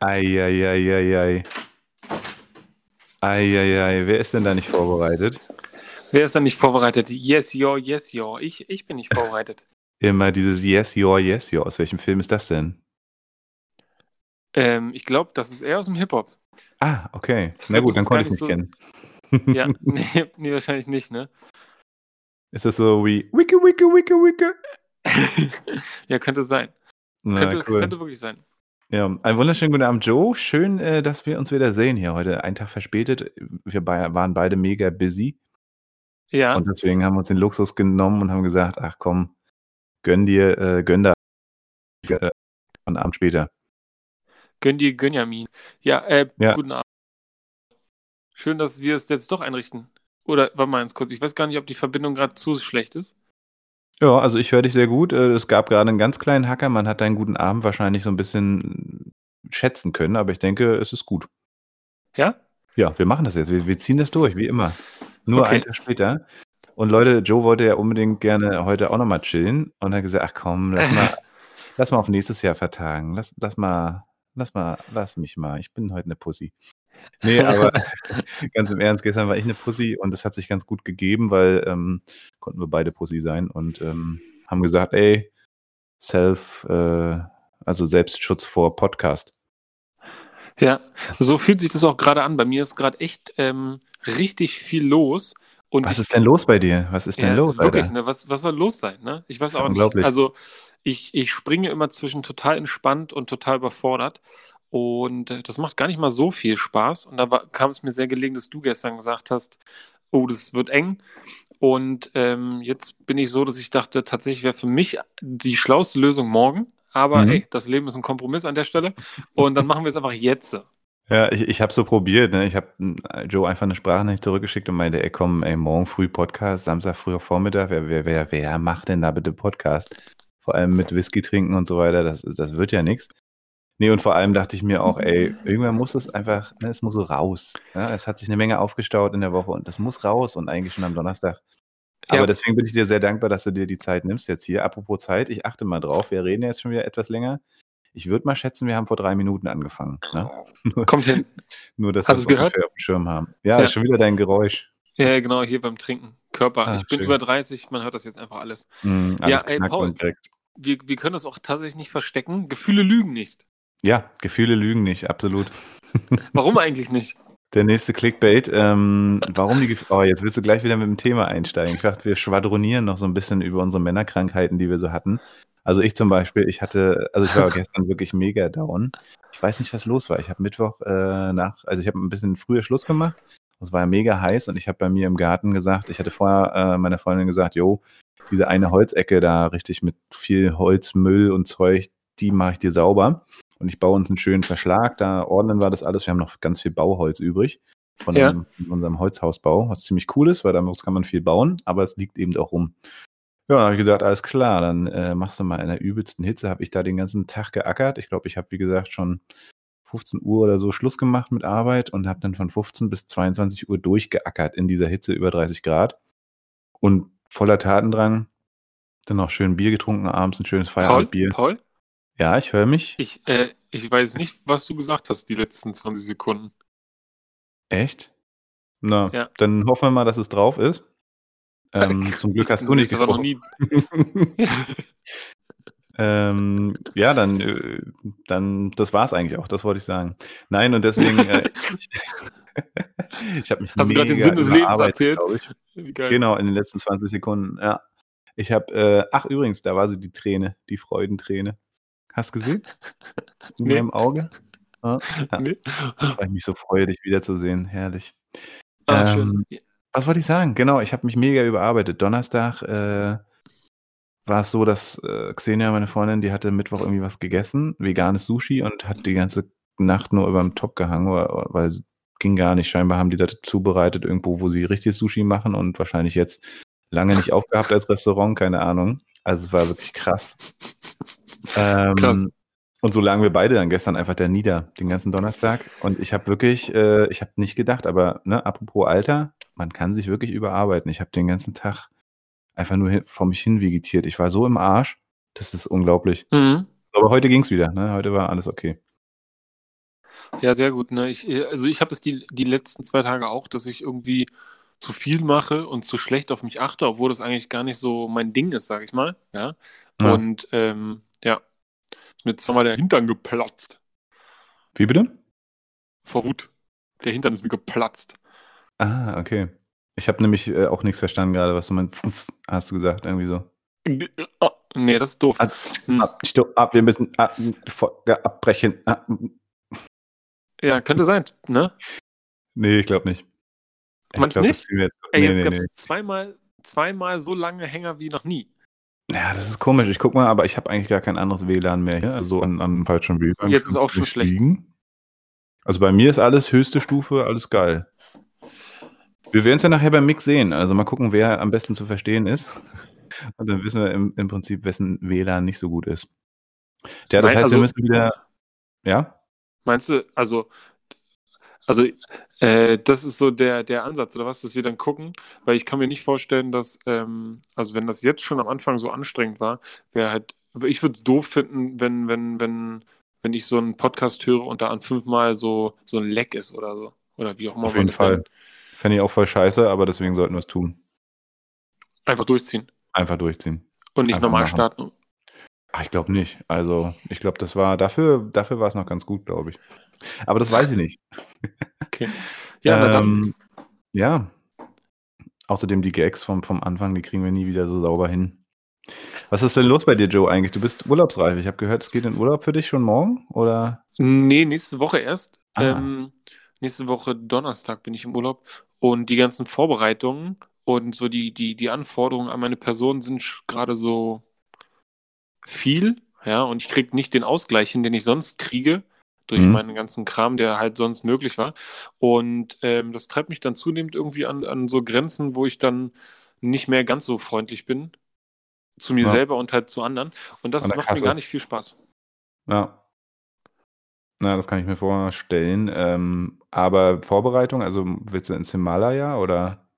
Eieieiei. Eieiei. Wer ist denn da nicht vorbereitet? Wer ist da nicht vorbereitet? Yes, yo, yes, yo. Ich, ich bin nicht vorbereitet. Immer dieses Yes, your, yes, your. Aus welchem Film ist das denn? ähm, ich glaube, das ist eher aus dem Hip-Hop. Ah, okay. Ich Na glaub, gut, dann konnte ich es nicht nicht kennen. Ja, nee, nee, wahrscheinlich nicht, ne? Ist das so wie Wicke, Wicke, Wicke, Wicke? ja, könnte sein. Na, Könnte, cool. könnte wirklich sein. Ja, einen wunderschönen guten Abend, Joe. Schön, äh, dass wir uns wieder sehen hier heute. Einen Tag verspätet. Wir bei, waren beide mega busy. Ja, Und deswegen haben wir uns den Luxus genommen und haben gesagt, ach komm, gönn dir, äh, gönn da äh, einen Abend später. gönn dir Gönjamin. Ja, äh, Ja. guten Abend. Schön, dass wir es jetzt doch einrichten. Oder, warte mal ganz kurz, ich weiß gar nicht, ob die Verbindung gerade zu schlecht ist. Ja, also ich höre dich sehr gut. Äh, Es gab gerade einen ganz kleinen Hacker. Man hat deinen guten Abend wahrscheinlich so ein bisschen schätzen können, aber ich denke, es ist gut. Ja? Ja, wir machen das jetzt. Wir, wir ziehen das durch, wie immer. Nur Okay. einen Tag später. Und Leute, Joe wollte ja unbedingt gerne heute auch nochmal chillen und hat gesagt, ach komm, lass mal, lass mal auf nächstes Jahr vertagen. Lass, lass mal, lass mal, lass mich mal. Ich bin heute eine Pussy. Nee, aber ganz im Ernst, gestern war ich eine Pussy und es hat sich ganz gut gegeben, weil ähm, konnten wir beide Pussy sein und ähm, haben gesagt, ey, Self, äh, also Selbstschutz vor Podcast. Ja, so fühlt sich das auch gerade an. Bei mir ist gerade echt ähm, richtig viel los. Und Was ich, ist denn los bei dir? Was ist denn ja, los, wirklich, Alter? ne? Was, was soll los sein, ne? Ich weiß auch nicht. Also, ich, ich springe immer zwischen total entspannt und total überfordert. Und äh, das macht gar nicht mal so viel Spaß. Und da kam es mir sehr gelegen, dass du gestern gesagt hast, oh, das wird eng. Und ähm, jetzt bin ich so, dass ich dachte, tatsächlich wäre für mich die schlauste Lösung morgen. Aber Mhm. ey, das Leben ist ein Kompromiss an der Stelle. Und dann machen wir es einfach jetzt. Ja, ich, ich habe so probiert, ne? Ich habe Joe einfach eine Sprachnachricht zurückgeschickt und meinte, ey komm, ey, morgen früh Podcast, Samstag früh auf Vormittag, wer, wer, wer, wer macht denn da bitte Podcast? Vor allem mit Whisky trinken und so weiter, das, das wird ja nichts. Nee, und vor allem dachte ich mir auch, ey, irgendwann muss es einfach, ne, es muss so raus. Ja? Es hat sich eine Menge aufgestaut in der Woche und das muss raus und eigentlich schon am Donnerstag. Aber Ja. deswegen bin ich dir sehr dankbar, dass du dir die Zeit nimmst jetzt hier. Apropos Zeit, ich achte mal drauf, wir reden jetzt schon wieder etwas länger. Ich würde mal schätzen, wir haben vor drei Minuten angefangen. Ne? Kommt hin. Nur, dass Hast wir du's gehört? auf dem Schirm haben. Ja, Ja. schon wieder dein Geräusch. Ja, genau, hier beim Trinken. Körper. Ah, ich bin schön. über 30, man hört das jetzt einfach alles. Mm, Ja, alles ey, knackt Paul. Wir, wir können das auch tatsächlich nicht verstecken. Gefühle lügen nicht. Ja, Gefühle lügen nicht, absolut. Warum eigentlich nicht? Der nächste Clickbait. Ähm, warum die Gefühle. Oh, jetzt willst du gleich wieder mit dem Thema einsteigen. Ich dachte, wir schwadronieren noch so ein bisschen über unsere Männerkrankheiten, die wir so hatten. Also ich zum Beispiel, ich hatte, also ich war gestern wirklich mega down. Ich weiß nicht, was los war. Ich habe Mittwoch äh, nach, also ich habe ein bisschen früher Schluss gemacht. Es war mega heiß und ich habe bei mir im Garten gesagt, ich hatte vorher äh, meiner Freundin gesagt, jo, diese eine Holzecke da richtig mit viel Holzmüll und Zeug, die mache ich dir sauber. Und ich baue uns einen schönen Verschlag, da ordnen wir das alles. Wir haben noch ganz viel Bauholz übrig von, Ja. einem, von unserem Holzhausbau, was ziemlich cool ist, weil damit kann man viel bauen, aber es liegt eben auch rum. Ja, habe ich gedacht, alles klar, dann äh, machst du mal in der übelsten Hitze, habe ich da den ganzen Tag geackert. Ich glaube, ich habe, wie gesagt, schon 15 Uhr oder so Schluss gemacht mit Arbeit und habe dann von 15 bis 22 Uhr durchgeackert in dieser Hitze über 30 Grad und voller Tatendrang. Dann noch schön Bier getrunken abends, ein schönes Paul? Feierabendbier. Paul? Ja, ich höre mich. Ich, äh, ich weiß nicht, was du gesagt hast die letzten 20 Sekunden. Echt? Na, Ja. dann hoffen wir mal, dass es drauf ist. Ähm, zum Glück hast du nicht Das nie. ähm, ja, dann, äh, dann, das war's eigentlich auch, das wollte ich sagen. Nein, und deswegen, äh, ich, habe mich Hast du gerade den Sinn des Lebens erzählt? Genau, in den letzten 20 Sekunden, ja. Ich habe, äh, ach übrigens, da war sie die Träne, die Freudenträne. Hast du gesehen? In Nee. meinem Auge? Ja, ja. Nee. Weil ich mich so freue, dich wiederzusehen. Herrlich. Ah, Ähm, schön. Was wollte ich sagen? Genau, ich habe mich mega überarbeitet. Donnerstag äh, war es so, dass äh, Xenia, meine Freundin, die hatte Mittwoch irgendwie was gegessen, veganes Sushi und hat die ganze Nacht nur über dem Top gehangen, weil, weil es ging gar nicht. Scheinbar haben die das zubereitet irgendwo, wo sie richtig Sushi machen und wahrscheinlich jetzt lange nicht aufgehabt als Restaurant, keine Ahnung. Also es war wirklich krass. Ähm, Krass. Und so lagen wir beide dann gestern einfach da nieder, den ganzen Donnerstag. Und ich habe wirklich, äh, ich habe nicht gedacht, aber ne, apropos Alter, man kann sich wirklich überarbeiten. Ich habe den ganzen Tag einfach nur hin, vor mich hin vegetiert. Ich war so im Arsch, das ist unglaublich. Mhm. Aber heute ging's wieder, ne? Heute war alles okay. Ja, sehr gut. Ne? Ich, also ich habe das die, die letzten zwei Tage auch, dass ich irgendwie zu viel mache und zu schlecht auf mich achte, obwohl das eigentlich gar nicht so mein Ding ist, sag ich mal. Ja. Ja. Und ähm, ja, ist mir zweimal der Hintern geplatzt. Wie bitte? Vor Wut. Der Hintern ist mir geplatzt. Ah, okay. Ich habe nämlich äh, auch nichts verstanden gerade, was du meinst. Hast du gesagt, irgendwie so. Ah, nee, das ist doof. Ah, Hm. Ab, stopp, ab, wir müssen ab, abbrechen. Ah, Ja, könnte sein, ne? nee, ich glaube nicht. Du glaub, nicht? jetzt- Ey, nee, jetzt nee, gab es nee. zweimal, zweimal so lange Hänger wie noch nie. Ja, das ist komisch. Ich guck mal, aber ich habe eigentlich gar kein anderes WLAN mehr hier. Also an, an einem falschen WLAN. Jetzt ist auch schon schlecht. liegen. Also bei mir ist alles höchste Stufe, alles geil. Wir werden es ja nachher beim Mix sehen. Also mal gucken, wer am besten zu verstehen ist. Und dann wissen wir im, im Prinzip, wessen WLAN nicht so gut ist. Ja, das Nein, heißt, also- wir müssen wieder. Ja? Meinst du, also, also äh, das ist so der, der Ansatz, oder was, dass wir dann gucken, weil ich kann mir nicht vorstellen, dass, ähm, also wenn das jetzt schon am Anfang so anstrengend war, wäre halt, ich würde es doof finden, wenn, wenn, wenn, wenn ich so einen Podcast höre und da an fünfmal so, so ein Leck ist oder so. Oder wie auch immer Auf jeden Fall. Fände ich auch voll scheiße, aber deswegen sollten wir es tun. einfach durchziehen Einfach durchziehen. und nicht Einfach normal machen. starten. Ach, ich glaube nicht. Also, ich glaube, das war dafür, dafür war es noch ganz gut, glaube ich. Aber das weiß ich nicht. Okay. Ja, ähm, ja. Außerdem die Gags vom, vom Anfang, die kriegen wir nie wieder so sauber hin. Was ist denn los bei dir, Joe, eigentlich? Du bist urlaubsreif. Ich habe gehört, es geht in Urlaub für dich schon morgen, oder? Nee, nächste Woche erst. Ah. Ähm, nächste Woche Donnerstag bin ich im Urlaub und die ganzen Vorbereitungen und so die, die, die Anforderungen an meine Person sind gerade so viel, ja, und ich kriege nicht den Ausgleich hin, den ich sonst kriege, durch Mhm. meinen ganzen Kram, der halt sonst möglich war. Und ähm, das treibt mich dann zunehmend irgendwie an, an so Grenzen, wo ich dann nicht mehr ganz so freundlich bin zu mir Ja. selber und halt zu anderen. Und das macht mir Kasse. gar nicht viel Spaß. Ja. Na, das kann ich mir vorstellen. Ähm, aber Vorbereitung, also willst du ins Himalaya oder,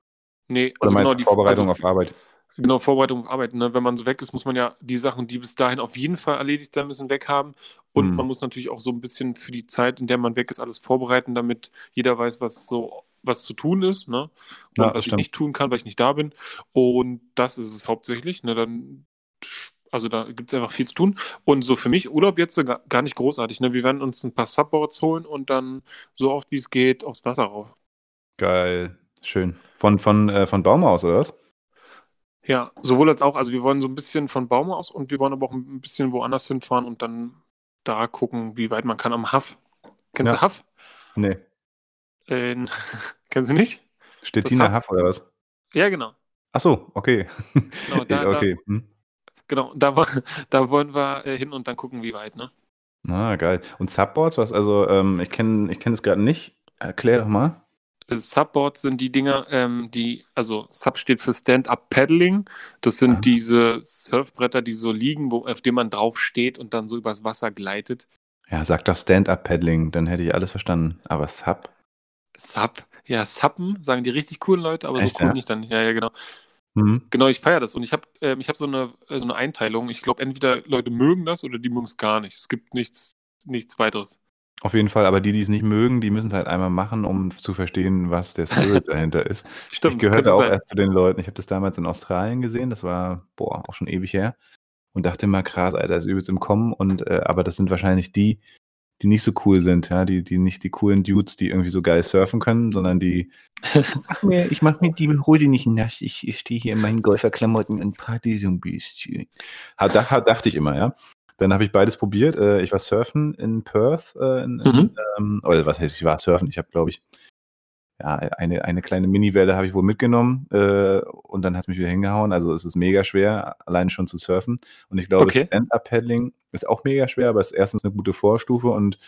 Nee, oder meinst du die Vorbereitung also, auf Arbeit? Genau, Vorbereitung auf Arbeit. Ne? Wenn man so weg ist, muss man ja die Sachen, die bis dahin auf jeden Fall erledigt sein müssen, weghaben. Und Hm. man muss natürlich auch so ein bisschen für die Zeit, in der man weg ist, alles vorbereiten, damit jeder weiß, was so was zu tun ist, ne? Und Ja, was ich stimmt. nicht tun kann, weil ich nicht da bin. Und das ist es hauptsächlich. Ne? Dann, also da gibt es einfach viel zu tun. Und so für mich Urlaub jetzt gar, gar nicht großartig. Ne? Wir werden uns ein paar Subboards holen und dann so oft wie es geht aufs Wasser rauf. Geil. Schön. Von, von, äh, von Baum aus, oder was? Ja, sowohl als auch. Also wir wollen so ein bisschen von Baum aus und wir wollen aber auch ein bisschen woanders hinfahren und dann da gucken, wie weit man kann am Haff. Kennst Ja. du Haff? Nee. In, kennst du nicht? Stettiner Haff? Haff oder was? Ja, genau. Ach so, okay. Genau, da, okay. Hm. da, genau, da, da wollen wir äh, hin und dann gucken, wie weit, ne? Ah, geil. Und Subboards, was? Also, ähm, ich kenne ich kenn es gerade nicht. Erklär doch mal. Äh, Subboards sind die Dinger, ähm, die, also Sub steht für Stand-Up Paddling. Das sind Ah. diese Surfbretter, die so liegen, wo, auf denen man drauf steht und dann so übers Wasser gleitet. Ja, sag doch Stand-Up-Paddling, dann hätte ich alles verstanden. Aber Sub? Sub, ja, Suppen, sagen die richtig coolen Leute, aber Echt, so cool ja? nicht dann. Ja, ja, genau. Hm. Genau, ich feiere das und ich habe ich hab so, eine, äh, so eine Einteilung. Ich glaube, entweder Leute mögen das oder die mögen es gar nicht. Es gibt nichts, nichts weiteres. Auf jeden Fall, aber die, die es nicht mögen, die müssen es halt einmal machen, um zu verstehen, was der Spirit dahinter ist. Stimmt, ich gehörte auch sein. erst zu den Leuten. Ich habe das damals in Australien gesehen, das war, boah, auch schon ewig her. Und dachte immer, krass, Alter, ist übelst im Kommen. Und, äh, aber das sind wahrscheinlich die, die nicht so cool sind, ja, die, die nicht die coolen Dudes, die irgendwie so geil surfen können, sondern die, mach mir, ich mach mir die Hose nicht nass, ich, ich stehe hier in meinen Golferklamotten und party so ein bisschen. Ha, da, ha, dachte ich immer, ja. Dann habe ich beides probiert. Äh, ich war surfen in Perth, äh, in, Mhm. ähm, oder was heißt, ich war surfen, ich habe, glaube ich, ja, eine, eine kleine Mini-Welle habe ich wohl mitgenommen äh, und dann hat es mich wieder hingehauen. Also es ist mega schwer, alleine schon zu surfen. Und ich glaube, Okay. Stand-Up-Paddling ist auch mega schwer, aber es ist erstens eine gute Vorstufe und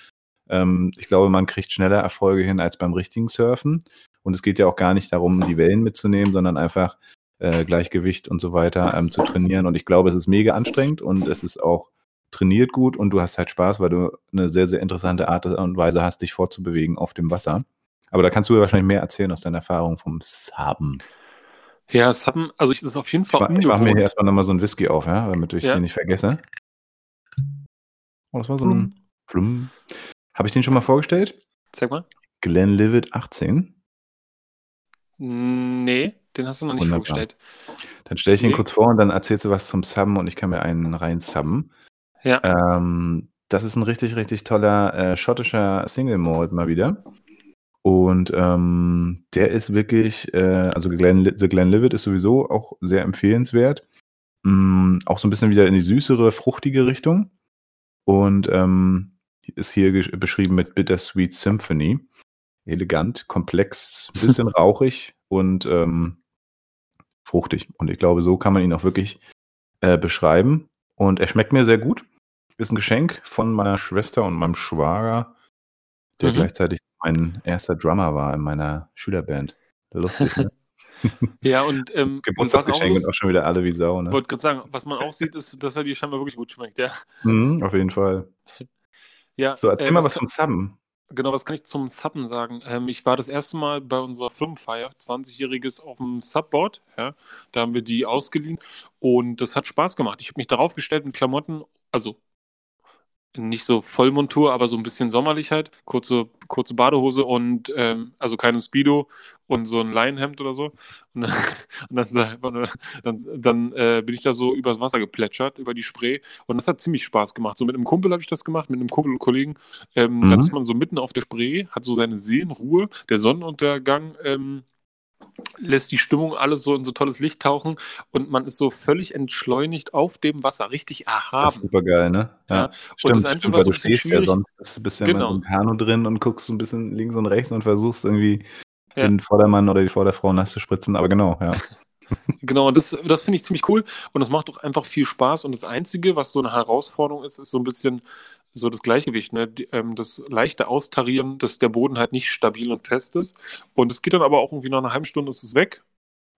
ähm, ich glaube, man kriegt schneller Erfolge hin als beim richtigen Surfen. Und es geht ja auch gar nicht darum, die Wellen mitzunehmen, sondern einfach äh, Gleichgewicht und so weiter ähm, zu trainieren. Und ich glaube, es ist mega anstrengend und es ist auch trainiert gut und du hast halt Spaß, weil du eine sehr, sehr interessante Art und Weise hast, dich fortzubewegen auf dem Wasser. Aber da kannst du ja wahrscheinlich mehr erzählen aus deiner Erfahrung vom Saben. Ja, Suppen, also ich, das ist auf jeden Ich, Fall mach- ich mache mir hier erstmal nochmal so ein Whisky auf, ja, damit ich Ja. den nicht vergesse. Oh, das war so ein Flum. Habe ich den schon mal vorgestellt? Sag mal. Glenlivet 18. Nee, den hast du noch nicht Wunderbar. vorgestellt. Dann stelle ich ihn kurz vor und dann erzählst du was zum Subben und ich kann mir einen rein subben. Ja. Ähm, das ist ein richtig, richtig toller äh, schottischer Single Malt mal wieder. Und ähm, der ist wirklich, äh, also Glen, The Glenlivet ist sowieso auch sehr empfehlenswert. Mm, auch so ein bisschen wieder in die süßere, fruchtige Richtung. Und ähm, ist hier beschrieben mit Bittersweet Symphony. Elegant, komplex, ein bisschen rauchig und ähm, fruchtig. Und ich glaube, so kann man ihn auch wirklich äh, beschreiben. Und er schmeckt mir sehr gut. Ist ein Geschenk von meiner Schwester und meinem Schwager, der Mhm. gleichzeitig mein erster Drummer war in meiner Schülerband. Lustig, ne? Ja, und, ähm, und was auch schon wieder alle wie Sau, ne? wollte gerade sagen, was man auch sieht, ist, dass er dir scheinbar wirklich gut schmeckt, ja. Mhm, auf jeden Fall. Ja, So, erzähl äh, mal was was vom Subben. Genau, was kann ich zum Subben sagen? Ähm, ich war das erste Mal bei unserer Firmenfeier, 20-jähriges auf dem Subboard. Ja, da haben wir die ausgeliehen und das hat Spaß gemacht. Ich habe mich darauf gestellt mit Klamotten, also nicht so Vollmontur, aber so ein bisschen sommerlich halt. Kurze, kurze Badehose und ähm, also keine Speedo und so ein Leinenhemd oder so. Und dann, und dann, dann, dann äh, bin ich da so übers Wasser geplätschert, über die Spree. Und das hat ziemlich Spaß gemacht. So mit einem Kumpel habe ich das gemacht, mit einem Kumpel und Kollegen. Ähm, Mhm. Dann ist man so mitten auf der Spree, hat so seine Seelenruhe. Der Sonnenuntergang ähm, lässt die Stimmung alles so in so tolles Licht tauchen und man ist so völlig entschleunigt auf dem Wasser, richtig Das ist erhaben. super geil, ne? Ja. Stimmt, das Einzige, stimmt, was weil du stehst ja schwierig- sonst bist, bist ja Genau. einem Kanu drin und guckst so ein bisschen links und rechts und versuchst irgendwie Ja. den Vordermann oder die Vorderfrau nass zu spritzen, aber genau, ja. Genau, und das, das finde ich ziemlich cool und das macht auch einfach viel Spaß. Und das Einzige, was so eine Herausforderung ist, ist so ein bisschen so das Gleichgewicht, ne? Die, ähm, das leichte Austarieren, dass der Boden halt nicht stabil und fest ist. Und es geht dann aber auch irgendwie nach einer halben Stunde ist es weg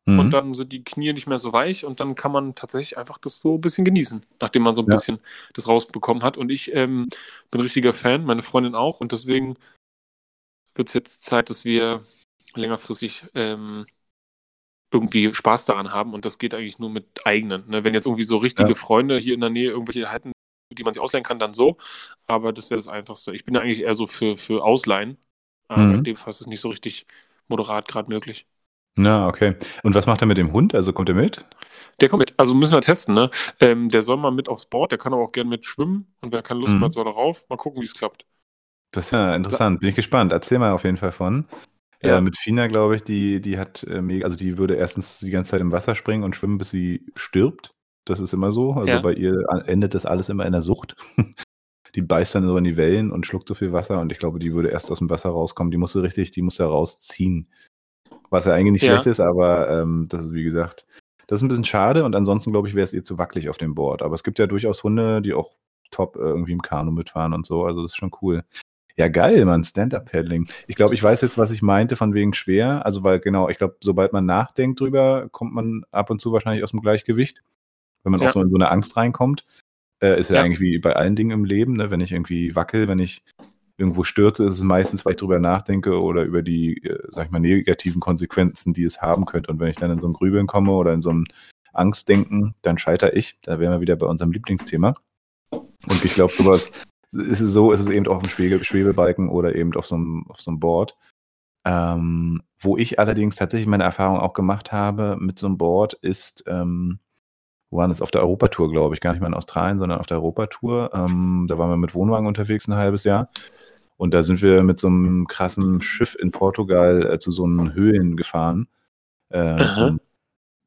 Mhm. und dann sind die Knie nicht mehr so weich und dann kann man tatsächlich einfach das so ein bisschen genießen, nachdem man so ein Ja. bisschen das rausbekommen hat. Und ich ähm, bin ein richtiger Fan, meine Freundin auch und deswegen wird es jetzt Zeit, dass wir längerfristig ähm, irgendwie Spaß daran haben und das geht eigentlich nur mit eigenen. Ne? Wenn jetzt irgendwie so richtige Ja. Freunde hier in der Nähe irgendwelche halten, die man sich ausleihen kann, dann so. Aber das wäre das Einfachste. Ich bin ja eigentlich eher so für, für Ausleihen. Aber Mhm. in dem Fall ist es nicht so richtig moderat gerade möglich. Na, okay. Und was macht er mit dem Hund? Also kommt er mit? Der kommt mit. Also müssen wir testen, ne? Ähm, der soll mal mit aufs Board, der kann aber auch gerne mit schwimmen und wer keine Lust Mhm. hat, soll er rauf. Mal gucken, wie es klappt. Das ist ja interessant. Bin ich gespannt. Erzähl mal auf jeden Fall von. Ja. Äh, mit Fina, glaube ich, die, die hat äh, mega, also die würde erstens die ganze Zeit im Wasser springen und schwimmen, bis sie stirbt. Das ist immer so. Also Ja. bei ihr endet das alles immer in der Sucht. die beißt dann so in die Wellen und schluckt so viel Wasser und ich glaube, die würde erst aus dem Wasser rauskommen. Die musste richtig, die musste rausziehen. Was ja eigentlich nicht Ja. schlecht ist, aber ähm, das ist wie gesagt, das ist ein bisschen schade und ansonsten glaube ich, wäre es ihr zu wackelig auf dem Board. Aber es gibt ja durchaus Hunde, die auch top äh, irgendwie im Kanu mitfahren und so. Also das ist schon cool. Ja, geil, Mann, Stand-Up-Paddling. Ich glaube, ich weiß jetzt, was ich meinte von wegen schwer. Also, weil genau, ich glaube, sobald man nachdenkt drüber, kommt man ab und zu wahrscheinlich aus dem Gleichgewicht. Wenn man Ja. auch so in so eine Angst reinkommt. Äh, ist ja, Ja. eigentlich wie bei allen Dingen im Leben, ne? wenn ich irgendwie wackel, wenn ich irgendwo stürze, ist es meistens, weil ich drüber nachdenke oder über die, äh, sag ich mal, negativen Konsequenzen, die es haben könnte. Und wenn ich dann in so ein Grübeln komme oder in so ein Angstdenken, dann scheitere ich. Da wären wir wieder bei unserem Lieblingsthema. Und ich glaube, sowas ist es so, ist es eben auch auf dem Schwebe Schwebebalken oder eben auf so einem, auf so einem Board. Ähm, wo ich allerdings tatsächlich meine Erfahrung auch gemacht habe mit so einem Board, ist, ähm, wo waren das? Auf der Europatour, glaube ich, gar nicht mal in Australien, sondern auf der Europatour. Ähm, da waren wir mit Wohnwagen unterwegs ein halbes Jahr. Und da sind wir mit so einem krassen Schiff in Portugal äh, zu so einen Höhlen gefahren. Äh, mit, so einem,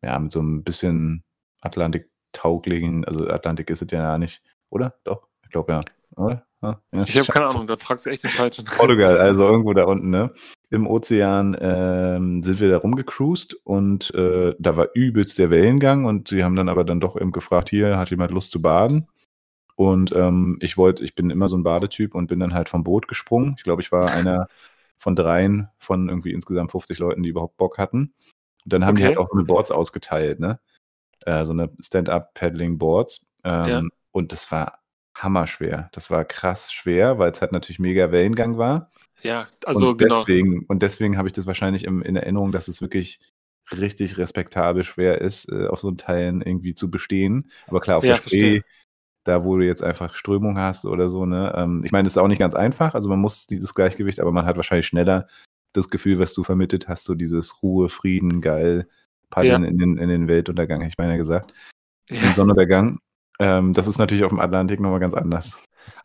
ja, mit so einem bisschen Atlantik-tauglichen, also Atlantik ist es ja nicht, oder? Doch, ich glaube ja. Oder? Ja, ja. Ich habe keine Ahnung, da fragst du echt den Falschen. Portugal, also irgendwo da unten, ne? Im Ozean ähm, sind wir da rumgecruised und äh, da war übelst der Wellengang und sie haben dann aber dann doch eben gefragt, hier, hat jemand Lust zu baden? Und ähm, ich wollte, ich bin immer so ein Badetyp und bin dann halt vom Boot gesprungen. Ich glaube, ich war einer von dreien von irgendwie insgesamt 50 Leuten, die überhaupt Bock hatten. Und dann haben die Okay. halt auch so eine Boards ausgeteilt, ne? Äh, so eine Stand-Up-Paddling-Boards. Ähm, Ja. Und das war hammerschwer. Das war krass schwer, weil es halt natürlich mega Wellengang war. Ja, also und genau. deswegen, und deswegen habe ich das wahrscheinlich im, in Erinnerung, dass es wirklich richtig respektabel schwer ist, äh, auf so Teilen irgendwie zu bestehen. Aber klar, auf Ja, der Spree da wo du jetzt einfach Strömung hast oder so, ne? Ähm, ich meine, das ist auch nicht ganz einfach, also man muss dieses Gleichgewicht, aber man hat wahrscheinlich schneller das Gefühl, was du vermittelt hast, so dieses Ruhe, Frieden, geil, Paddeln Ja. in, den, in den Weltuntergang, hätte ich meine gesagt. Ja. Den Sonnenuntergang. Ähm, das ist natürlich auf dem Atlantik nochmal ganz anders.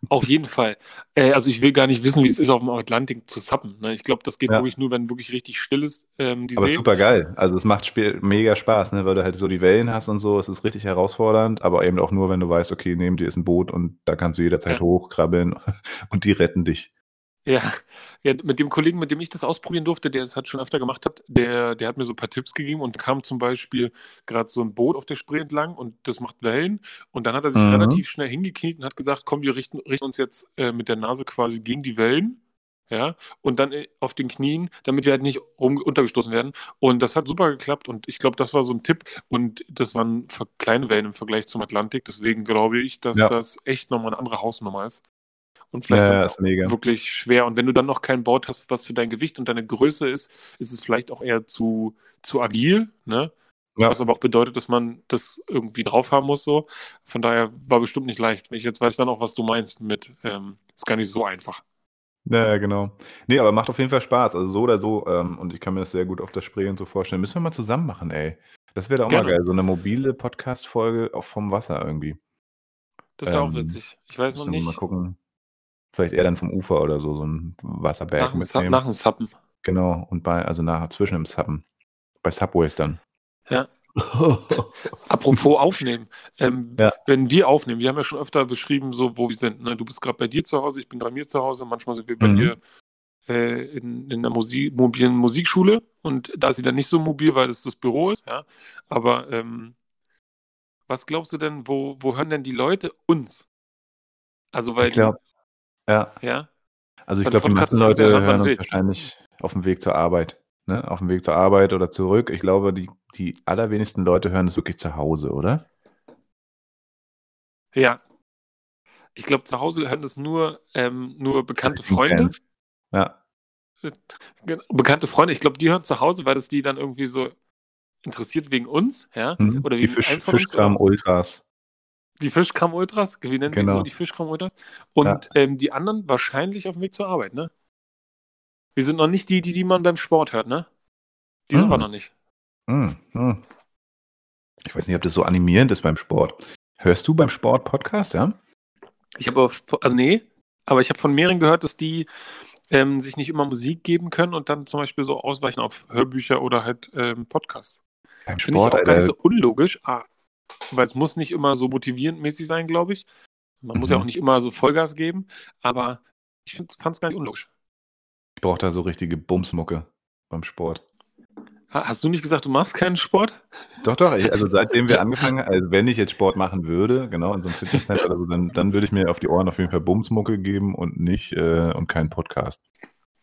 Auf jeden Fall. Äh, also ich will gar nicht wissen, wie es ist, auf dem Atlantik zu sappen. Ne? Ich glaube, das geht Ja. wirklich nur, wenn wirklich richtig still ist, ähm, die Aber See. super geil. Also es macht Spiel mega Spaß, ne? weil du halt so die Wellen hast und so. Es ist richtig herausfordernd, aber eben auch nur, wenn du weißt, okay, neben dir ist ein Boot und da kannst du jederzeit Ja. hochkrabbeln und die retten dich. Ja. ja, mit dem Kollegen, mit dem ich das ausprobieren durfte, der es halt schon öfter gemacht hat, der, der hat mir so ein paar Tipps gegeben und kam zum Beispiel gerade so ein Boot auf der Spree entlang und das macht Wellen und dann hat er sich Mhm. relativ schnell hingekniet und hat gesagt, komm, wir richten, richten uns jetzt äh, mit der Nase quasi gegen die Wellen. Ja, und dann äh, auf den Knien, damit wir halt nicht rum untergestoßen werden. Und das hat super geklappt und ich glaube, das war so ein Tipp. Und das waren kleine Wellen im Vergleich zum Atlantik. Deswegen glaube ich, dass Ja. das echt nochmal eine andere Hausnummer ist. Und vielleicht Ja, ist mega. wirklich schwer. Und wenn du dann noch kein Board hast, was für dein Gewicht und deine Größe ist, ist es vielleicht auch eher zu, zu agil, ne? Ja. Was aber auch bedeutet, dass man das irgendwie drauf haben muss, so. Von daher war bestimmt nicht leicht. Ich jetzt weiß dann auch, was du meinst mit, ähm, ist gar nicht so einfach. Ja, genau. Nee, aber macht auf jeden Fall Spaß. Also so oder so. Ähm, und ich kann mir das sehr gut auf der Spree und so vorstellen. Müssen wir mal zusammen machen, ey. Das wäre auch mal Gerne. geil. So eine mobile Podcast-Folge auch vom Wasser irgendwie. Das wäre auch Ähm, witzig. Ich weiß noch wir mal nicht. gucken. Vielleicht eher dann vom Ufer oder so, so ein Wasserberg Nach dem, Sub, nach dem Suppen. Genau. Und bei, also nach, zwischen dem Suppen. Bei Subways dann. Ja. Apropos aufnehmen. Ähm, Ja. Wenn wir aufnehmen, wir haben ja schon öfter beschrieben, so wo wir sind. Ne? Du bist gerade bei dir zu Hause, ich bin bei mir zu Hause. Manchmal sind wir bei Mhm. dir äh, in, in der Musik, mobilen Musikschule und da ist sie dann nicht so mobil, weil es das Büro ist. Ja? Aber ähm, was glaubst du denn, wo, wo hören denn die Leute uns? Also weil ich glaube, ja. ja, Also ich glaube, die meisten Leute hören, hören uns wahrscheinlich auf dem Weg zur Arbeit. Ne? Auf dem Weg zur Arbeit oder zurück. Ich glaube, die, die allerwenigsten Leute hören es wirklich zu Hause, oder? ja. Ich glaube, zu Hause hören das nur, ähm, nur bekannte Freunde. Ja. Gen- bekannte Freunde, ich glaube, die hören zu Hause, weil das die dann irgendwie so interessiert wegen uns, ja? Mhm. Oder die Fisch, einem uns Fischkram Ultras. Die Fischkram-Ultras, wie nennt ihr Genau. so die Fischkram-Ultras? Und ähm, die anderen wahrscheinlich auf dem Weg zur Arbeit, ne? Wir sind noch nicht die, die, die man beim Sport hört, ne? Die sind Mhm. wir noch nicht. Hm, hm. Ich weiß nicht, ob das so animierend ist beim Sport. Hörst du beim Sport Podcast, ja? Ich habe, also nee, aber ich habe von mehreren gehört, dass die ähm, sich nicht immer Musik geben können und dann zum Beispiel so ausweichen auf Hörbücher oder halt ähm, Podcasts. Beim Finde ich Sport, auch gar nicht so unlogisch, ah, weil es muss nicht immer so motivierend mäßig sein, glaube ich. Man muss ja Mhm. auch nicht immer so Vollgas geben, aber ich fand es gar nicht unlogisch. Ich brauche da so richtige Bumsmucke beim Sport. Ha- Hast du nicht gesagt, du machst keinen Sport? Doch, doch. Ich, also seitdem wir angefangen haben, also wenn ich jetzt Sport machen würde, genau, in so einem Fitnesscenter oder so, dann, dann würde ich mir auf die Ohren auf jeden Fall Bumsmucke geben und nicht äh, und keinen Podcast.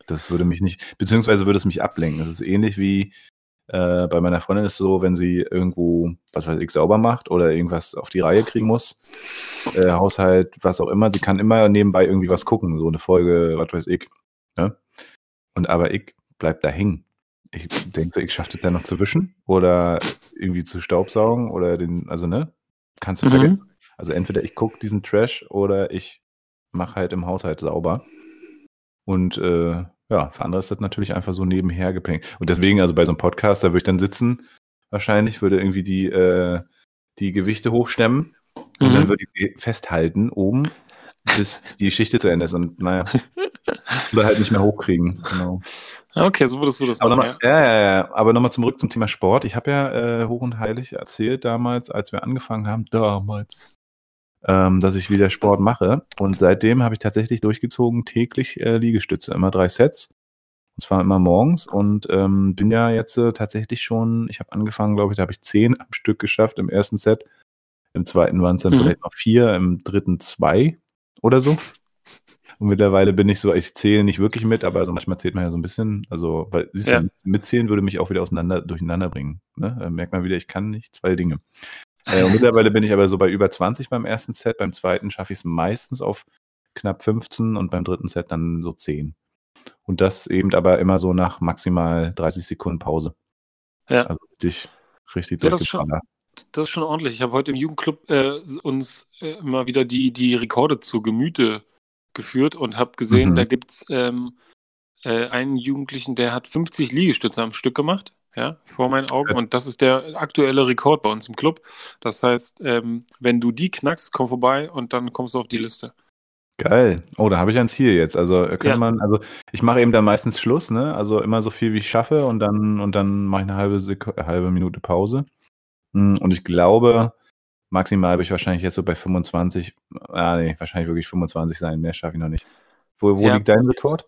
Das würde mich nicht, beziehungsweise würde es mich ablenken. Das ist ähnlich wie äh, bei meiner Freundin ist es so, wenn sie irgendwo, was weiß ich, sauber macht oder irgendwas auf die Reihe kriegen muss, äh, Haushalt, was auch immer, sie kann immer nebenbei irgendwie was gucken, so eine Folge, was weiß ich. Ne? Und aber ich bleib da hängen. Ich denke, so, ich schaffe das dann noch zu wischen oder irgendwie zu staubsaugen oder den, also ne, kannst du Mhm. vergessen. Also entweder ich gucke diesen Trash oder ich mache halt im Haushalt sauber. Und äh, ja, für andere ist das natürlich einfach so nebenher gepinkt. Und deswegen, also bei so einem Podcast, da würde ich dann sitzen, wahrscheinlich, würde irgendwie die, äh, die Gewichte hochstemmen und dann Mhm. würde ich festhalten oben, bis die Geschichte zu Ende ist. Und naja, oder halt nicht mehr hochkriegen. Genau. Okay, so würdest du das Aber machen. nochmal ja, ja, ja, aber nochmal zurück zum Thema Sport. Ich habe ja äh, hoch und heilig erzählt damals, als wir angefangen haben, damals, ähm, dass ich wieder Sport mache. Und seitdem habe ich tatsächlich durchgezogen täglich äh, Liegestütze, immer drei Sets. Und zwar immer morgens und ähm, bin ja jetzt äh, tatsächlich schon, ich habe angefangen, glaube ich, da habe ich zehn am Stück geschafft im ersten Set. Im zweiten waren es dann Mhm. vielleicht noch vier, im dritten zwei oder so. Und mittlerweile bin ich so, ich zähle nicht wirklich mit, aber also manchmal zählt man ja so ein bisschen. Also, weil siehst Ja. du, mitzählen würde mich auch wieder auseinander, durcheinander bringen. Ne? Da merkt man wieder, ich kann nicht zwei Dinge. Äh, mittlerweile bin ich aber so bei über 20 beim ersten Set. Beim zweiten schaffe ich es meistens auf knapp 15 und beim dritten Set dann so 10. Und das eben aber immer so nach maximal 30 Sekunden Pause. Ja. Also richtig, richtig Ja, das ist schon- das ist schon ordentlich. Ich habe heute im Jugendclub äh, uns äh, immer wieder die, die Rekorde zu Gemüte geführt und habe gesehen, Mhm. da gibt es ähm, äh, einen Jugendlichen, der hat 50 Liegestütze am Stück gemacht, ja, vor meinen Augen. Und das ist der aktuelle Rekord bei uns im Club. Das heißt, ähm, wenn du die knackst, komm vorbei und dann kommst du auf die Liste. Geil. Oh, da habe ich ein Ziel jetzt. Also äh, könnte Ja. man, also ich mache eben dann meistens Schluss, ne? Also immer so viel wie ich schaffe und dann und dann mache ich eine halbe Sek äh, halbe Minute Pause. Mm, Und ich glaube, maximal habe ich wahrscheinlich jetzt so bei 25, ah nee, wahrscheinlich wirklich 25 sein, mehr schaffe ich noch nicht. Wo, wo Ja. liegt dein Rekord?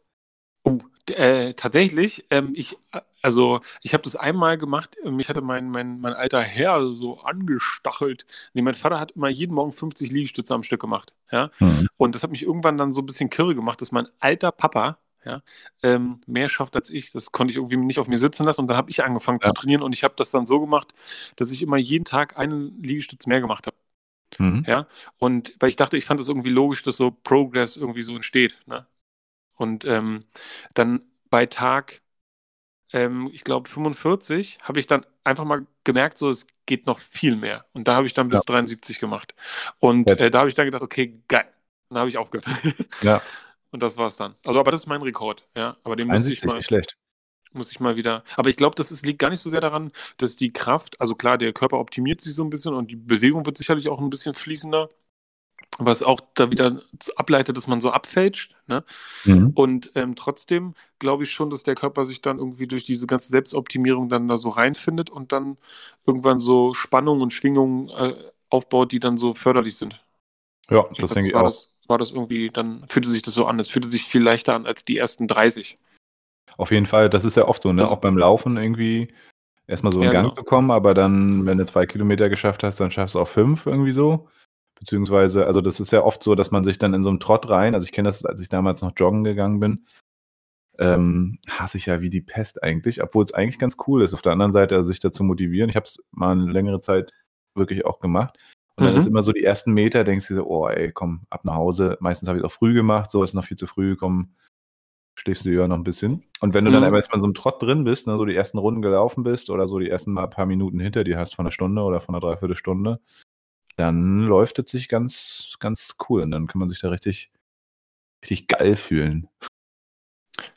Oh, äh, tatsächlich, ähm, ich, äh, also ich habe das einmal gemacht, mich hatte mein, mein, mein alter Herr so angestachelt. Nee, mein Vater hat immer jeden Morgen 50 Liegestütze am Stück gemacht, ja. Hm. Und das hat mich irgendwann dann so ein bisschen kirre gemacht, dass mein alter Papa, ja, ähm, mehr schafft als ich. Das konnte ich irgendwie nicht auf mir sitzen lassen und dann habe ich angefangen Ja. zu trainieren und ich habe das dann so gemacht, dass ich immer jeden Tag einen Liegestütz mehr gemacht habe. Mhm. Ja, und weil ich dachte, ich fand es irgendwie logisch, dass so Progress irgendwie so entsteht. Ne? Und ähm, dann bei Tag, ähm, ich glaube 45, habe ich dann einfach mal gemerkt, so es geht noch viel mehr. Und da habe ich dann bis Ja. 73 gemacht. Und äh, da habe ich dann gedacht, okay, geil. Dann habe ich aufgehört. Ja, Und das war's dann. Also, aber das ist mein Rekord, ja. Aber den muss ich 71, mal, nicht schlecht. muss ich mal wieder. Aber ich glaube, das ist, liegt gar nicht so sehr daran, dass die Kraft, also klar, der Körper optimiert sich so ein bisschen und die Bewegung wird sicherlich auch ein bisschen fließender. Was auch da wieder ableitet, dass man so abfälscht. Ne? Mhm. Und ähm, trotzdem glaube ich schon, dass der Körper sich dann irgendwie durch diese ganze Selbstoptimierung dann da so reinfindet und dann irgendwann so Spannungen und Schwingungen äh, aufbaut, die dann so förderlich sind. Ja, das Jedenfalls denke ich auch. Das, war das irgendwie, dann fühlte sich das so an. Es fühlte sich viel leichter an als die ersten 30. Auf jeden Fall, das ist ja oft so, ne? Also- auch beim Laufen irgendwie erstmal so in Ja, Gang genau. zu kommen, aber dann, wenn du zwei Kilometer geschafft hast, dann schaffst du auch fünf irgendwie so. Beziehungsweise, also das ist ja oft so, dass man sich dann in so einem Trott rein, also ich kenne das, als ich damals noch joggen gegangen bin, ähm, hasse ich ja wie die Pest eigentlich, obwohl es eigentlich ganz cool ist. Auf der anderen Seite, also sich dazu motivieren. Ich habe es mal eine längere Zeit wirklich auch gemacht. Und dann Mhm. ist immer so die ersten Meter, denkst du so, oh ey, komm, ab nach Hause. Meistens habe ich es auch früh gemacht, so ist noch viel zu früh, komm, schläfst du ja noch ein bisschen. Und wenn du dann Mhm. einmal in so einem Trott drin bist, ne, so die ersten Runden gelaufen bist oder so die ersten mal paar Minuten hinter dir hast von einer Stunde oder von einer Dreiviertelstunde, dann läuft es sich ganz, ganz cool. Und dann kann man sich da richtig, richtig geil fühlen.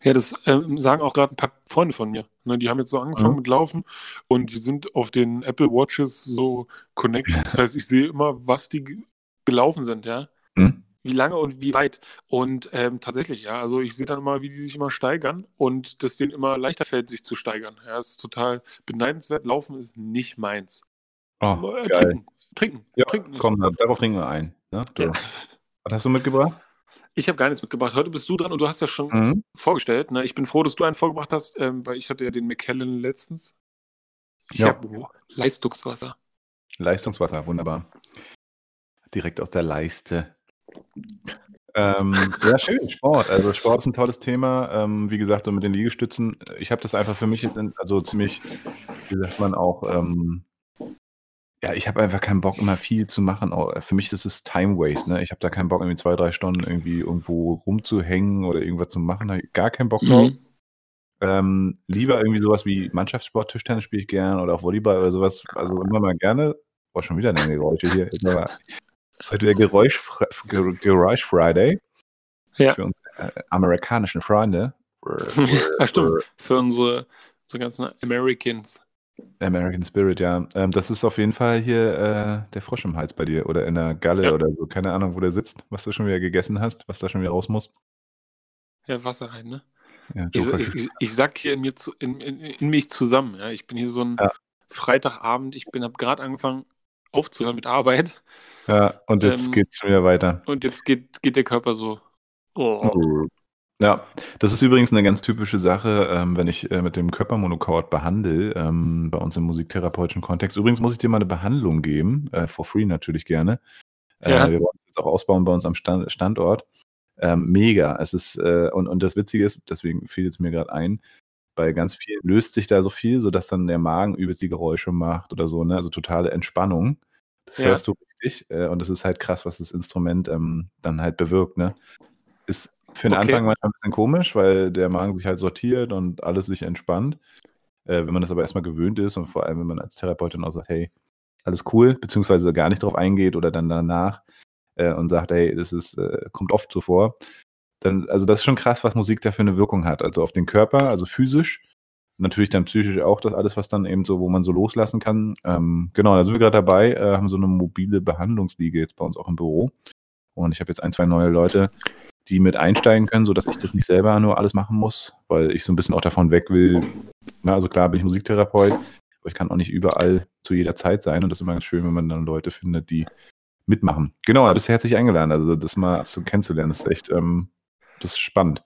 Ja, das ähm, sagen auch gerade ein paar Freunde von mir. Ne, die haben jetzt so angefangen Mhm. mit Laufen und die sind auf den Apple Watches so connected. Das heißt, ich sehe immer, was die ge- gelaufen sind, ja. Hm? Wie lange und wie weit. Und ähm, tatsächlich, ja, also ich sehe dann immer, wie die sich immer steigern und dass denen immer leichter fällt, sich zu steigern. Ja, ist total beneidenswert. Laufen ist nicht meins. Oh, Äh, geil. Trinken, Ja, trinken. komm, da- darauf trinken wir ein. Ne? Du. Ja. Was hast du mitgebracht? Ich habe gar nichts mitgebracht. Heute bist du dran und du hast ja schon Mhm. vorgestellt. Ne? Ich bin froh, dass du einen vorgebracht hast, ähm, weil ich hatte ja den McKellen letztens. Ich Ja. habe oh, Leistungswasser. Leistungswasser, wunderbar. Direkt aus der Leiste. Ähm, ja, schön, Sport. Also Sport ist ein tolles Thema. Ähm, wie gesagt, so mit den Liegestützen. Ich habe das einfach für mich jetzt in, also ziemlich, wie sagt man auch, ähm, ja, ich habe einfach keinen Bock, immer viel zu machen. Äh, Für mich ist es Time Waste. Ne? Ich habe da keinen Bock, irgendwie zwei, drei Stunden irgendwie irgendwo rumzuhängen oder irgendwas zu machen. Da hab ich gar keinen Bock drauf. Mhm. Ähm, lieber irgendwie sowas wie Mannschaftssport, Tischtennis spiele ich gern oder auch Volleyball oder sowas. Also immer mal gerne. Oh, schon wieder eine Geräusche hier. Mal- Das ist heute der Geräusch, Ger- Geräusch Friday. Ja. Für unsere äh, amerikanischen Freunde. Ach, stimmt. Für unsere so ganzen Americans. American Spirit, ja. Ähm, das ist auf jeden Fall hier äh, der Frosch im Hals bei dir oder in der Galle Ja. oder so. Keine Ahnung, wo der sitzt, was du schon wieder gegessen hast, was da schon wieder raus muss. Ja, Wasser rein, ne? Ja, Ich, Joker- ich, ich, ich sack hier in, mir zu, in, in, in mich zusammen. Ja? Ich bin hier so ein Ja. Freitagabend. Ich habe gerade angefangen aufzuhören mit Arbeit ja, und jetzt ähm, geht's schon wieder weiter. und jetzt geht, geht der Körper so. Oh. Ja, das ist übrigens eine ganz typische Sache, ähm, wenn ich äh, mit dem Körpermonokord behandle, ähm, bei uns im musiktherapeutischen Kontext. Übrigens muss ich dir mal eine Behandlung geben, äh, for free natürlich gerne. Äh, Ja. Wir wollen es jetzt auch ausbauen bei uns am Stand, Standort. Ähm, mega. Es ist, äh, und, und das Witzige ist, deswegen fiel es mir gerade ein, bei ganz vielen löst sich da so viel, sodass dann der Magen übelst die Geräusche macht oder so, ne? Also totale Entspannung. Das Ja. hörst du richtig. Äh, und das ist halt krass, was das Instrument ähm, dann halt bewirkt, ne? Ist für den Okay. Anfang manchmal ein bisschen komisch, weil der Magen sich halt sortiert und alles sich entspannt. Äh, wenn man das aber erstmal gewöhnt ist und vor allem, wenn man als Therapeutin auch sagt, hey, alles cool, beziehungsweise gar nicht drauf eingeht oder dann danach äh, und sagt, ey, das ist, äh, kommt oft so vor. Dann, also das ist schon krass, was Musik da für eine Wirkung hat. Also auf den Körper, also physisch, natürlich dann psychisch auch das alles, was dann eben so, wo man so loslassen kann. Ähm, genau, da sind wir gerade dabei, äh, haben so eine mobile Behandlungsliege jetzt bei uns auch im Büro. Und ich habe jetzt ein, zwei neue Leute, die mit einsteigen können, sodass ich das nicht selber nur alles machen muss, weil ich so ein bisschen auch davon weg will. Na, also klar bin ich Musiktherapeut, aber ich kann auch nicht überall zu jeder Zeit sein und das ist immer ganz schön, wenn man dann Leute findet, die mitmachen. Genau, da bist du herzlich eingeladen. Also das mal zu kennenzulernen, das ist echt, ähm, das ist spannend.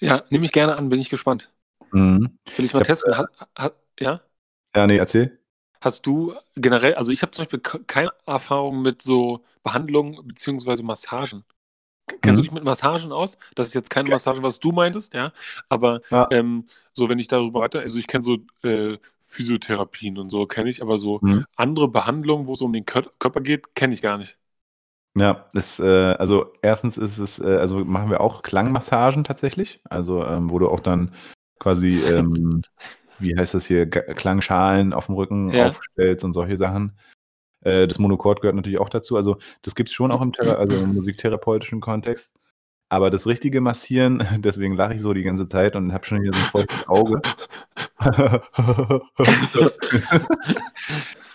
Ja, nehme ich gerne an, bin ich gespannt. Mhm. Will ich mal Ich hab, testen. äh, Ha, ha, ja? Ja, nee, erzähl. Hast du generell, also ich habe zum Beispiel ke- keine Erfahrung mit so Behandlungen beziehungsweise Massagen. Kennst du Mhm. dich mit Massagen aus? Das ist jetzt keine Massage, was du meintest, ja. Aber Ja. ähm, so, wenn ich darüber weiter, also ich kenne so äh, Physiotherapien und so kenne ich, aber so Mhm. andere Behandlungen, wo es um den Kör Körper geht, kenne ich gar nicht. Ja, das, äh, also erstens ist es, äh, also machen wir auch Klangmassagen tatsächlich, also ähm, wo du auch dann quasi, ähm, wie heißt das hier, G Klangschalen auf dem Rücken Ja. aufstellst und solche Sachen. Äh, das Monochord gehört natürlich auch dazu. Also das gibt es schon auch im, also im musiktherapeutischen Kontext. Aber das richtige Massieren, deswegen lache ich so die ganze Zeit und habe schon hier so ein feuchtes Auge.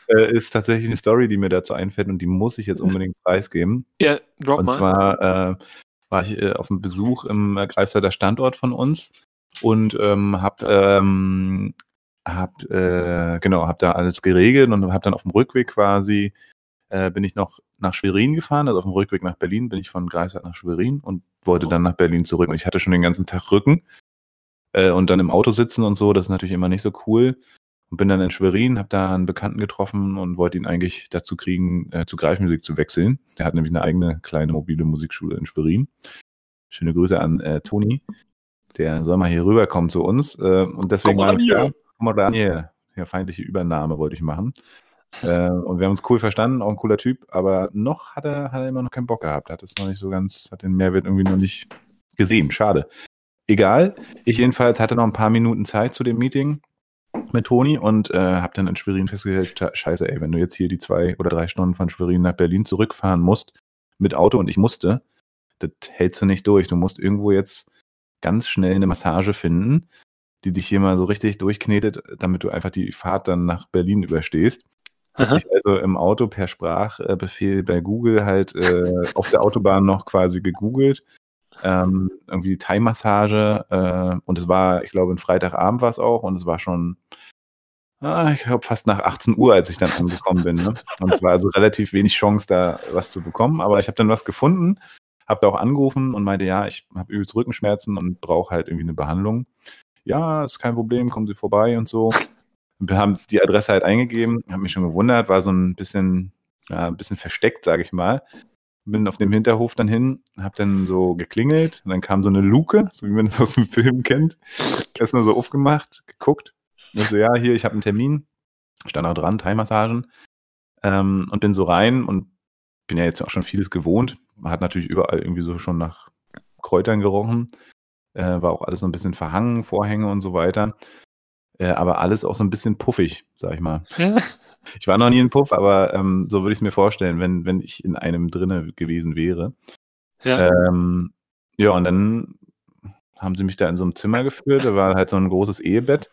äh, ist tatsächlich eine Story, die mir dazu einfällt und die muss ich jetzt unbedingt preisgeben. Ja, drop Und mal. zwar äh, war ich äh, auf einem Besuch im äh, Greifswalder Standort von uns und ähm, hab, ähm, hab äh, genau, hab da alles geregelt und hab dann auf dem Rückweg quasi äh, bin ich noch nach Schwerin gefahren, also auf dem Rückweg nach Berlin bin ich von Greifswald nach Schwerin und wollte dann nach Berlin zurück und ich hatte schon den ganzen Tag Rücken äh, und dann im Auto sitzen und so, das ist natürlich immer nicht so cool. Und bin dann in Schwerin, habe da einen Bekannten getroffen und wollte ihn eigentlich dazu kriegen, äh, zu Greifmusik zu wechseln. Der hat nämlich eine eigene kleine mobile Musikschule in Schwerin. Schöne Grüße an äh, Toni. Der soll mal hier rüberkommen zu uns. Äh, und deswegen Komm war ich da. Hier. Ja, feindliche Übernahme wollte ich machen. Äh, und wir haben uns cool verstanden, auch ein cooler Typ, aber noch hat er, hat er immer noch keinen Bock gehabt. Hat es noch nicht so ganz, hat den Mehrwert irgendwie noch nicht gesehen. Schade. Egal. Ich jedenfalls hatte noch ein paar Minuten Zeit zu dem Meeting mit Toni und äh, habe dann in Schwerin festgestellt, sche- scheiße, ey, wenn du jetzt hier die zwei oder drei Stunden von Schwerin nach Berlin zurückfahren musst mit Auto und ich musste, das hältst du nicht durch. Du musst irgendwo jetzt ganz schnell eine Massage finden, die dich hier mal so richtig durchknetet, damit du einfach die Fahrt dann nach Berlin überstehst. Aha. Ich also im Auto per Sprachbefehl bei Google halt äh, auf der Autobahn noch quasi gegoogelt. Ähm, irgendwie Thai-Massage äh, und es war, ich glaube, ein Freitagabend war es auch und es war schon, ah, ich glaube, fast nach 18 Uhr, als ich dann angekommen bin. Ne? Und es war also relativ wenig Chance, da was zu bekommen, aber ich habe dann was gefunden, habe da auch angerufen und meinte, ja, ich habe übelst Rückenschmerzen und brauche halt irgendwie eine Behandlung. Ja, ist kein Problem, kommen Sie vorbei und so. Wir haben die Adresse halt eingegeben, habe mich schon gewundert, war so ein bisschen, ja, ein bisschen versteckt, sage ich mal. Bin auf dem Hinterhof dann hin, habe dann so geklingelt und dann kam so eine Luke, so wie man das aus dem Film kennt. Erstmal so aufgemacht, geguckt. So, ja, hier, ich habe einen Termin. Stand auch dran, Thai-Massagen. Ähm, und bin so rein und bin ja jetzt auch schon vieles gewohnt. Man hat natürlich überall irgendwie so schon nach Kräutern gerochen. Äh, war auch alles so ein bisschen verhangen, Vorhänge und so weiter. Äh, aber alles auch so ein bisschen puffig, sag ich mal. Ich war noch nie in Puff, aber ähm, so würde ich es mir vorstellen, wenn, wenn ich in einem drinne gewesen wäre. ja. Ähm, ja, und dann haben sie mich da in so einem Zimmer geführt. Da war halt so ein großes Ehebett.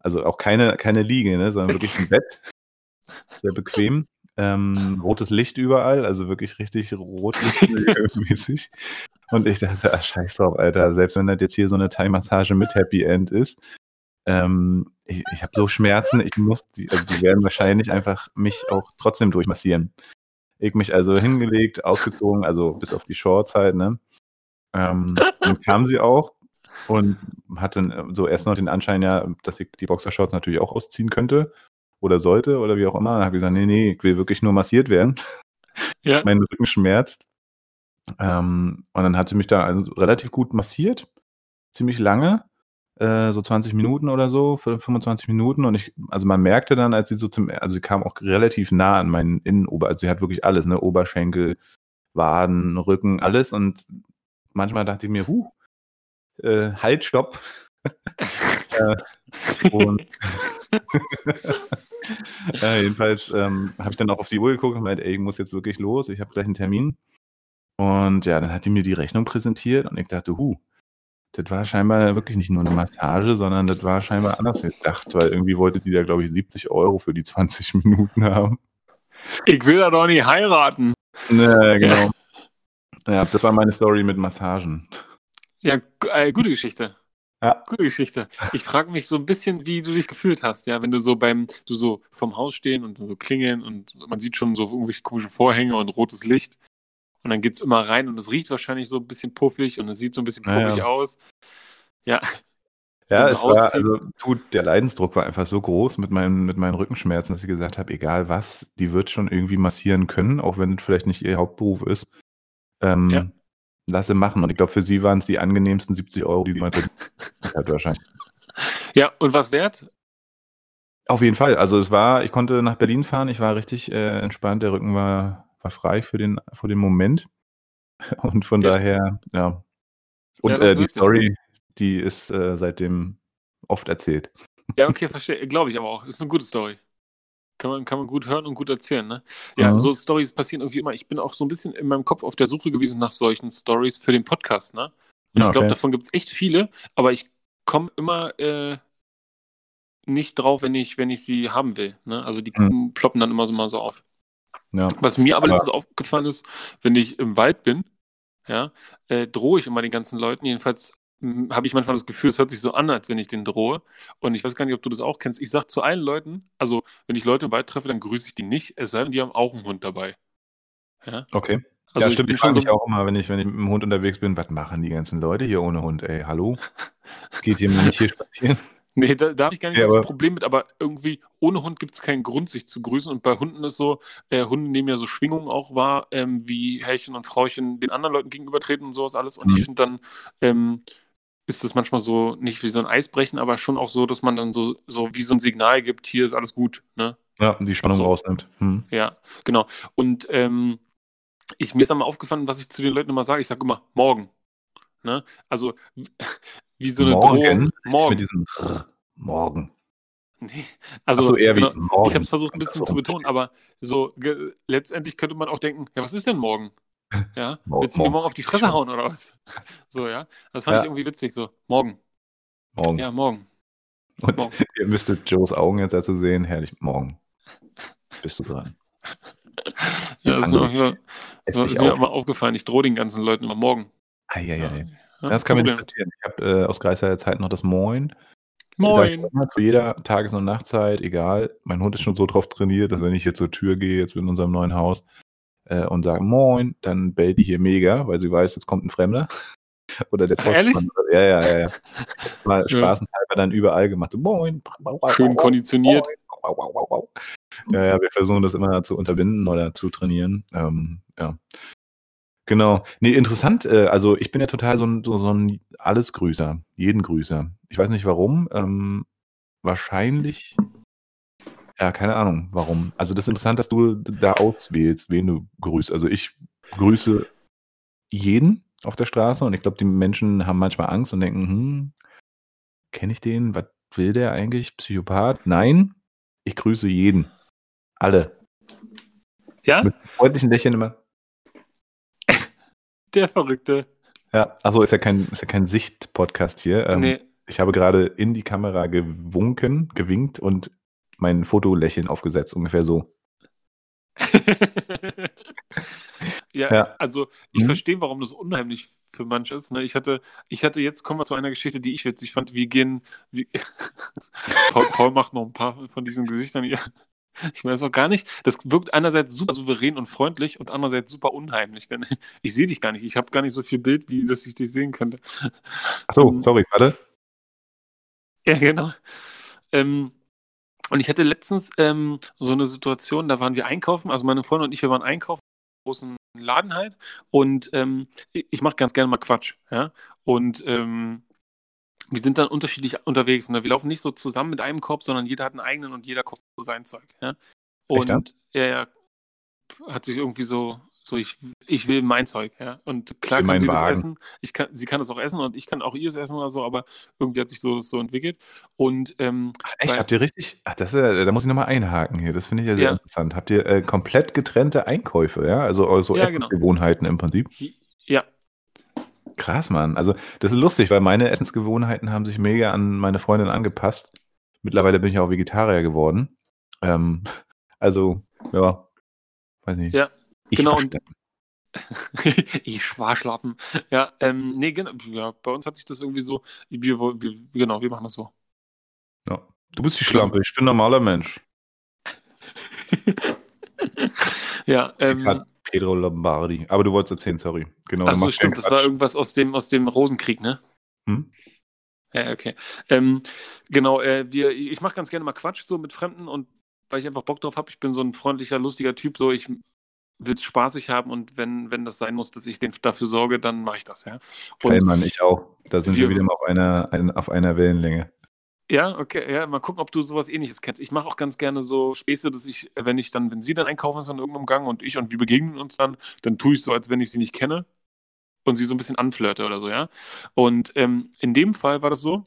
Also auch keine, keine Liege, ne, sondern wirklich ein Bett. Sehr bequem. Ähm, rotes Licht überall, also wirklich richtig rotlichtmäßig. Und ich dachte, ach, scheiß drauf, Alter. Selbst wenn das jetzt hier so eine Thai-Massage mit Happy End ist, ähm, ich, ich habe so Schmerzen, ich muss, die, also die werden wahrscheinlich einfach mich auch trotzdem durchmassieren. Ich mich also hingelegt, ausgezogen, also bis auf die Shorts halt, ne? Ähm, dann kam sie auch und hatte so erst noch den Anschein, ja, dass ich die Boxershorts natürlich auch ausziehen könnte oder sollte oder wie auch immer. Dann habe ich gesagt, nee, nee, ich will wirklich nur massiert werden. ja. Mein Rücken schmerzt. Ähm, und dann hat sie mich da also relativ gut massiert, ziemlich lange, äh, so 20 Minuten oder so, für 25 Minuten. Und ich, also man merkte dann, als sie so zum, also sie kam auch relativ nah an meinen Innenober, also sie hat wirklich alles, ne, Oberschenkel, Waden, Rücken, alles. Und manchmal dachte ich mir, huh, äh, halt, stopp. äh, und äh, jedenfalls ähm, habe ich dann auch auf die Uhr geguckt und meinte, ey, ich muss jetzt wirklich los, ich habe gleich einen Termin. Und ja, dann hat die mir die Rechnung präsentiert und ich dachte, huh, das war scheinbar wirklich nicht nur eine Massage, sondern das war scheinbar anders gedacht, weil irgendwie wollte die da, glaube ich, 70 Euro für die 20 Minuten haben. Ich will da doch nicht heiraten. Ne, genau. Ja, das war meine Story mit Massagen. Ja, äh, gute Geschichte. Ja. Gute Geschichte. Ich frage mich so ein bisschen, wie du dich gefühlt hast, ja, wenn du so beim, du so vom Haus stehen und so klingeln und man sieht schon so irgendwelche komischen Vorhänge und rotes Licht. Und dann geht es immer rein und es riecht wahrscheinlich so ein bisschen puffig und es sieht so ein bisschen puffig Ja, ja. aus. Ja, Ja, es war, also tut, der Leidensdruck war einfach so groß mit meinen, mit meinen Rückenschmerzen, dass ich gesagt habe, egal was, die wird schon irgendwie massieren können, auch wenn es vielleicht nicht ihr Hauptberuf ist. Ähm, Ja. Lass sie machen. Und ich glaube, für sie waren es die angenehmsten 70 Euro, die sie mal hat wahrscheinlich. ja, und was wert? Auf jeden Fall. Also es war, ich konnte nach Berlin fahren, ich war richtig äh, entspannt, der Rücken war, war frei für den, für den Moment. Und von Ja. daher, ja. Und Ja, äh, die. Story, die ist äh, seitdem oft erzählt. Ja, okay, verstehe. Glaube ich aber auch. Ist eine gute Story. Kann man, kann man gut hören und gut erzählen, ne? Ja, Mhm. so Stories passieren irgendwie immer. Ich bin auch so ein bisschen in meinem Kopf auf der Suche gewesen nach solchen Stories für den Podcast, ne? Und Ja, ich glaube, okay. davon gibt es echt viele, aber ich komme immer äh, nicht drauf, wenn ich, wenn ich sie haben will. Ne? Also die Mhm. ploppen dann immer so mal so auf. Ja. Was mir aber, letztens aufgefallen ist, wenn ich im Wald bin, ja, äh, drohe ich immer den ganzen Leuten. Jedenfalls habe ich manchmal das Gefühl, es hört sich so an, als wenn ich den drohe. Und ich weiß gar nicht, ob du das auch kennst. Ich sage zu allen Leuten, also wenn ich Leute im Wald treffe, dann grüße ich die nicht, es sei denn, die haben auch einen Hund dabei. Ja, Okay. also ja, ich stimmt. bin Ich frage mich auch immer, wenn ich, wenn ich mit dem Hund unterwegs bin, was machen die ganzen Leute hier ohne Hund? Ey, hallo? Geht ihr nicht hier spazieren? Nee, da, da habe ich gar nicht Ja, so das Problem mit, aber irgendwie ohne Hund gibt es keinen Grund, sich zu grüßen. Und bei Hunden ist so, äh, Hunde nehmen ja so Schwingungen auch wahr, ähm, wie Herrchen und Frauchen den anderen Leuten gegenübertreten und sowas alles. Und Mhm. ich finde dann, ähm, ist das manchmal so, nicht wie so ein Eisbrechen, aber schon auch so, dass man dann so, so wie so ein Signal gibt, hier ist alles gut. Ne? Ja, die Spannung So. rausnimmt. Hm. Ja, genau. Und ähm, ich, mir ist einmal aufgefallen, was ich zu den Leuten immer sage. Ich sage immer, morgen. Ne? Also wie- so eine Morgen? Drohung. Mit Morgen. diesem Rrr, Morgen. Nee. Also, so, eher genau, wie morgen. ich habe es versucht, ein bisschen zu betonen, aber so letztendlich könnte man auch denken, ja, was ist denn morgen? Ja, Mor- willst du mir morgen. auf die Fresse hauen oder was? So, ja, das fand Ja. ich irgendwie witzig, so, morgen, Morgen. ja, morgen. Und morgen. ihr müsstet Joes Augen jetzt dazu sehen. Herrlich, morgen. Bist du dran. Ja, das ist mir, das ist mir auf. immer aufgefallen, ich drohe den ganzen Leuten immer morgen. Eieiei. Ja, Das kann Problem. passieren. Ich habe äh, aus Greifswalder Zeit noch das Moin. Moin. immer zu jeder Tages- und Nachtzeit, egal. Mein Hund ist schon so drauf trainiert, dass wenn ich jetzt zur Tür gehe, jetzt in unserem neuen Haus, äh, und sage Moin, dann bellt die hier mega, weil sie weiß, jetzt kommt ein Fremder. Oder der? Postmann. Ja, ja, ja. ja. Das war Ja. spaßenshalber dann überall gemacht. Moin. Schön konditioniert. Ja, ja, wir versuchen das immer zu unterbinden oder zu trainieren. Ähm, ja. Genau. Nee, interessant. Äh, also ich bin ja total so ein, so, so ein Allesgrüßer, jeden Grüßer. Ich weiß nicht warum. Ähm, wahrscheinlich, ja, keine Ahnung, warum. Also das ist interessant, dass du da auswählst, wen du grüßt. Also ich grüße jeden auf der Straße und ich glaube, die Menschen haben manchmal Angst und denken, hm, kenne ich den? Was will der eigentlich? Psychopath? Nein, ich grüße jeden. Alle. Ja, Mit freundlichen Lächeln immer. der Verrückte. Ja, also ist ja kein, ist ja kein Sicht-Podcast hier. Ähm, nee, Ich habe gerade in die Kamera gewunken, gewinkt und mein Fotolächeln aufgesetzt, ungefähr so. ja, Ja. also ich Mhm. verstehe, warum das unheimlich für manche ist. Ne? Ich hatte, ich hatte jetzt, kommen wir zu einer Geschichte, die ich witzig fand. Wir gehen, wir, Paul, Paul macht noch ein paar von diesen Gesichtern hier. Ich weiß auch gar nicht. Das wirkt einerseits super souverän und freundlich und andererseits super unheimlich. Denn ich sehe dich gar nicht. Ich habe gar nicht so viel Bild, wie dass ich dich sehen könnte. Achso, Ähm, sorry, warte. Ja, genau. Ähm, und ich hatte letztens ähm, so eine Situation, da waren wir einkaufen, also meine Freundin und ich, wir waren einkaufen großen Laden halt und ähm, ich, mache ganz gerne mal Quatsch, ja. Und ähm, wir sind dann unterschiedlich unterwegs. Ne? Wir laufen nicht so zusammen mit einem Korb, sondern jeder hat einen eigenen und jeder kauft so sein Zeug, ja. Ja? Und er, er hat sich irgendwie so So, ich, ich will mein Zeug, ja. Und klar kann sie das Wagen. essen. Ich kann, sie kann das auch essen und ich kann auch ihres essen oder so, aber irgendwie hat sich so, so entwickelt. Und ähm, Ach, echt? Habt ihr richtig? Ach, das ja, da muss ich nochmal einhaken hier. Das finde ich ja sehr Ja. interessant. Habt ihr äh, komplett getrennte Einkäufe, ja? Also, also Ja, genau. Essensgewohnheiten im Prinzip? ja, Krass, Mann. Also, das ist lustig, weil meine Essensgewohnheiten haben sich mega an meine Freundin angepasst. Mittlerweile bin ich auch Vegetarier geworden. Ähm, also, ja, weiß nicht. Ja, ich genau, ich Schwarschlappen. Ja, ähm, nee, genau. Ja, bei uns hat sich das irgendwie so, wir, wir, genau, wir machen das so. Ja. Du bist die Schlampe, ich bin ein normaler Mensch. ja, ähm, Pedro Lombardi. Aber du wolltest erzählen, sorry. Genau. achso, stimmt, das war irgendwas aus dem, aus dem Rosenkrieg, ne? Hm? Ja, okay. Ähm, genau, äh, wir, ich mache ganz gerne mal Quatsch so mit Fremden und weil ich einfach Bock drauf habe, ich bin so ein freundlicher, lustiger Typ, so ich will es spaßig haben und wenn, wenn das sein muss, dass ich den dafür sorge, dann mache ich das, ja. Geil, Und Mann, ich auch. Da sind wir wieder mal auf einer, ein, auf einer Wellenlänge. ja, okay, ja, mal gucken, ob du sowas ähnliches kennst. Ich mache auch ganz gerne so Späße, dass ich, wenn ich dann, wenn sie dann einkaufen ist an irgendeinem Gang und ich und wir begegnen uns dann, dann tue ich so, als wenn ich sie nicht kenne und sie so ein bisschen anflirte oder so, ja. Und ähm, in dem Fall war das so,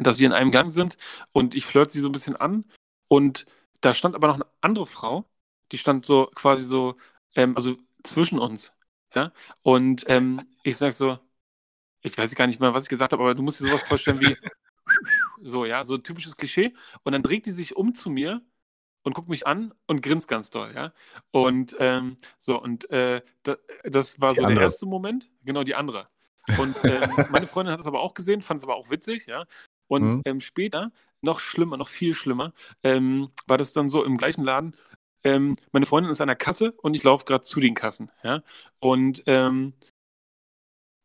dass wir in einem Gang sind und ich flirt sie so ein bisschen an und da stand aber noch eine andere Frau, die stand so quasi so, ähm, also zwischen uns, ja. Und ähm, ich sag so, ich weiß gar nicht mehr, was ich gesagt habe, aber du musst dir sowas vorstellen wie so, ja, so ein typisches Klischee. Und dann dreht die sich um zu mir und guckt mich an und grinst ganz doll, ja. Und ähm, so, und äh, da, das war Die so andere. der erste Moment, genau die andere. Und ähm, meine Freundin hat es aber auch gesehen, fand es aber auch witzig, ja. Und Mhm. ähm, später, noch schlimmer, noch viel schlimmer, ähm, war das dann so im gleichen Laden. Ähm, meine Freundin ist an der Kasse und ich laufe gerade zu den Kassen, ja. Und ähm,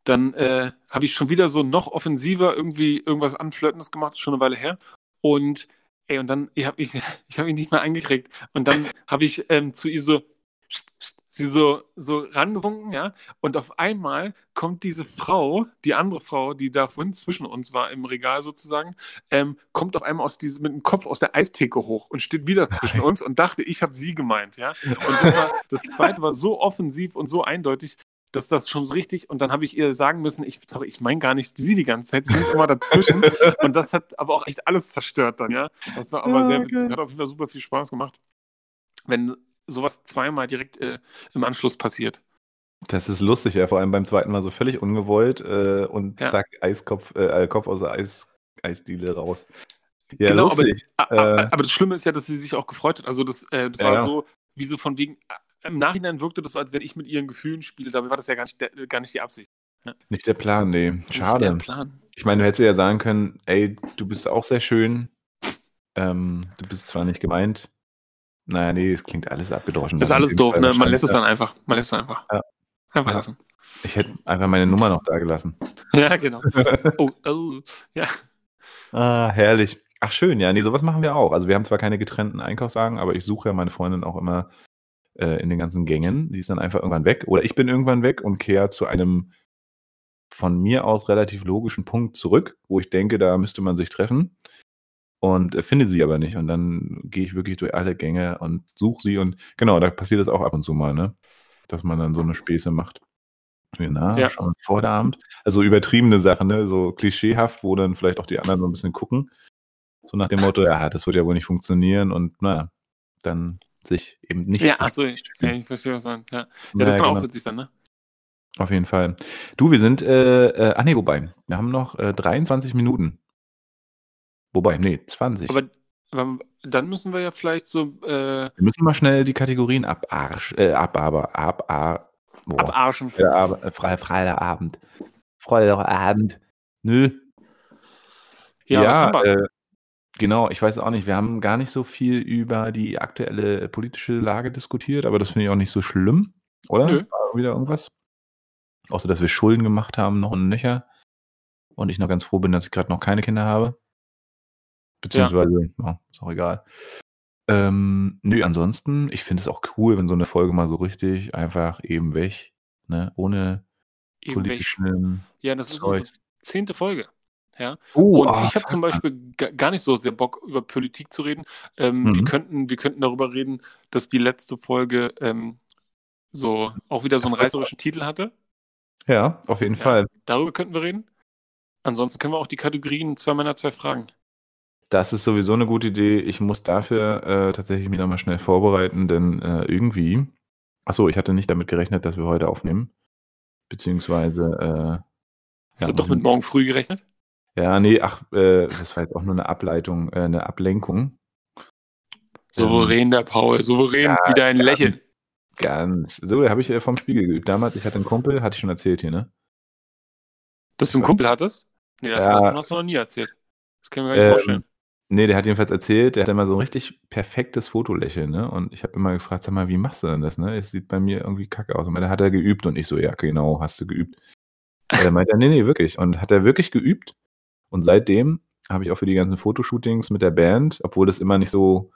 dann äh, habe ich schon wieder so noch offensiver irgendwie irgendwas Anflirtendes gemacht, schon eine Weile her. Und ey, und dann ich habe ich, ich hab ihn nicht mehr angekriegt. Und dann habe ich ähm, zu ihr so sie so so rangewunken, ja. Und auf einmal kommt diese Frau, die andere Frau, die da vorhin zwischen uns war im Regal sozusagen, ähm, kommt auf einmal aus diesem mit dem Kopf aus der Eistheke hoch und steht wieder zwischen uns und dachte, ich habe sie gemeint, ja. Und das war das zweite war so offensiv und so eindeutig, dass das schon so richtig und dann habe ich ihr sagen müssen, ich sorry, ich meine gar nicht sie die ganze Zeit, sie sind immer dazwischen und das hat aber auch echt alles zerstört dann, ja. Das war aber Ja, sehr witzig, hat auf jeden Fall super viel Spaß gemacht. Wenn sowas zweimal direkt äh, im Anschluss passiert. Das ist lustig, ja, vor allem beim zweiten Mal so völlig ungewollt äh, und Ja. zack, Eiskopf, äh, Kopf aus der Eis, Eisdiele raus. Ja, Genau, aber- lustig. A- a- Äh. Aber das Schlimme ist ja, dass sie sich auch gefreut hat. Also das, äh, das war ja. so, wie so von wegen, äh, im Nachhinein wirkte das so, als wenn ich mit ihren Gefühlen spiele. Dabei war das ja gar nicht, der, gar nicht die Absicht. Nicht der Plan, nee. Nicht Der Schade. Plan. Ich meine, du hättest ja sagen können, ey, du bist auch sehr schön. Ähm, du bist zwar nicht gemeint. Naja, nee, es klingt alles abgedroschen. Das ist alles doof, ne? Man lässt es dann einfach. Man lässt es einfach. Ja. Einfach Ja. lassen. Ich hätte einfach meine Nummer noch da gelassen. Ja, genau. Oh, oh, ja. Ah, herrlich. Ach, schön, ja, nee, sowas machen wir auch. Also wir haben zwar keine getrennten Einkaufswagen, aber ich suche ja meine Freundin auch immer äh, in den ganzen Gängen. Die ist dann einfach irgendwann weg. Oder ich bin irgendwann weg und kehre zu einem von mir aus relativ logischen Punkt zurück, wo ich denke, da müsste man sich treffen. Und äh, finde sie aber nicht. Und dann gehe ich wirklich durch alle Gänge und suche sie. Und genau, da passiert das auch ab und zu mal, ne? Dass man dann so eine Späße macht. Na, Ja. schon vor der Abend. Also übertriebene Sachen, ne? So klischeehaft, wo dann vielleicht auch die anderen so ein bisschen gucken. So nach dem Motto, ja, das wird ja wohl nicht funktionieren und naja, dann sich eben nicht. Ja, achso, ja, ich verstehe, was du meinst. Ja, ja das Ja, kann genau. auch witzig sein, ne? Auf jeden Fall. Du, wir sind, äh, äh, ach nee, wobei, wir haben noch äh, 23 Minuten. Wobei, nee, 20. Aber, aber dann müssen wir ja vielleicht so äh, wir müssen mal schnell die Kategorien abarsch, äh, ab, aber, ab, ab, boah, abarschen. Freitagabend, äh, Fre Freitagabend. Freitagabend. Nö. Ja, was haben wir? äh, genau, ich weiß auch nicht, wir haben gar nicht so viel über die aktuelle politische Lage diskutiert, aber das finde ich auch nicht so schlimm, oder? Nö. War wieder irgendwas? Außer, dass wir Schulden gemacht haben, noch und nöcher. Und ich noch ganz froh bin, dass ich gerade noch keine Kinder habe. Beziehungsweise, ja, ist auch egal. Ähm, nö, ansonsten, ich finde es auch cool, wenn so eine Folge mal so richtig einfach eben weg, ne, ohne Eben weg. politischen Ja, das ist unsere Zeugs. zehnte Folge. Ja. Oh, Und ah, ich habe zum. Beispiel ga- gar nicht so sehr Bock, über Politik zu reden. Ähm, Mhm. wir, könnten, wir könnten darüber reden, dass die letzte Folge ähm, so auch wieder so einen reißerischen Titel hatte. Ja, auf jeden Ja. Fall. Darüber könnten wir reden. Ansonsten können wir auch die Kategorien zwei Männer, zwei Fragen. Das ist sowieso eine gute Idee. Ich muss dafür äh, tatsächlich mich nochmal schnell vorbereiten, denn äh, irgendwie. Achso, ich hatte nicht damit gerechnet, dass wir heute aufnehmen. Beziehungsweise. Äh, Hast du doch mit morgen früh gerechnet? Ja, nee, ach, äh, das war jetzt auch nur eine Ableitung, äh, eine Ablenkung. Souverän, der Paul, souverän, Ja, wieder ein. Lächeln. Ganz. So, habe ich äh, vom Spiegel geübt. Damals, ich hatte einen Kumpel, hatte ich schon erzählt hier, ne? Dass du einen Kumpel hattest? Nee, das Ja. davon hast du noch nie erzählt. Das können wir gar nicht Ähm, vorstellen. Nee, der hat jedenfalls erzählt, der hat immer so ein richtig perfektes Fotolächeln, ne? Und ich habe immer gefragt, sag mal, wie machst du denn das, ne? Es sieht bei mir irgendwie kacke aus. Und da hat er geübt und ich so, ja, genau, hast du geübt. Er meinte, nee, nee, wirklich. Und hat er wirklich geübt. Und seitdem habe ich auch für die ganzen Fotoshootings mit der Band, obwohl das immer nicht so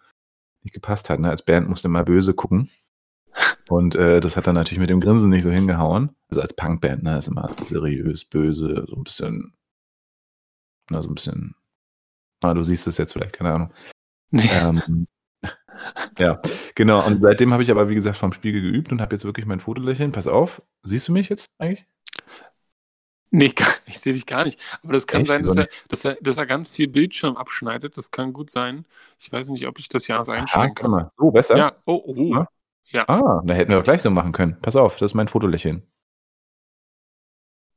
nicht gepasst hat, ne? Als Band musste immer böse gucken. Und äh, das hat dann natürlich mit dem Grinsen nicht so hingehauen. Also als Punkband, ne? Ist immer seriös, böse, so ein bisschen, na, so ein bisschen Ah, du siehst es jetzt vielleicht, keine Ahnung. Nee. Ähm, ja, genau. Und seitdem habe ich aber, wie gesagt, vom Spiegel geübt und habe jetzt wirklich mein Fotolächeln. Pass auf, siehst du mich jetzt eigentlich? Nee, ich sehe dich gar nicht. Aber das kann Echt? sein, dass er, dass, er, dass er ganz viel Bildschirm abschneidet. Das kann gut sein. Ich weiß nicht, ob ich das ja einstellen kann. mal. So, besser? Ja, oh, oh. Ja. Ja. Ah, da hätten wir doch gleich so machen können. Pass auf, das ist mein Fotolächeln.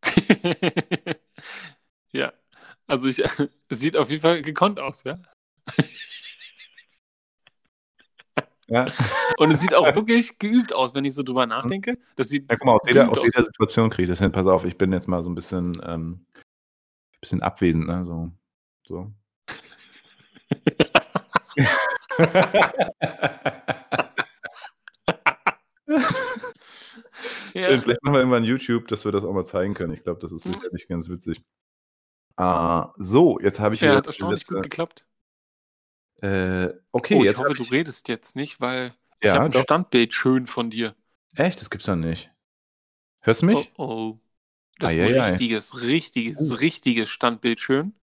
Also ich, es sieht auf jeden Fall gekonnt aus, ja. Ja. Und es sieht auch wirklich geübt aus, wenn ich so drüber nachdenke. Das sieht ja guck mal, aus jeder, aus jeder Situation kriege ich das hin. Pass auf, ich bin jetzt mal so ein bisschen, ähm, bisschen abwesend, ne? So. so. Ja. Vielleicht machen wir irgendwann YouTube, dass wir das auch mal zeigen können. Ich glaube, das ist sicherlich ganz witzig. Ah, so, jetzt habe ich Ja, hat erstaunlich letzte- gut geklappt. Äh, okay, oh, ich jetzt hoffe, hab du ich, redest jetzt nicht, weil ich Ja, habe ein doch. Standbild schön von dir. Echt? Das gibt's doch nicht. Hörst du mich? Oh, oh. Das ist Eieiei. ein richtiges, richtiges, Oh. richtiges Standbild schön.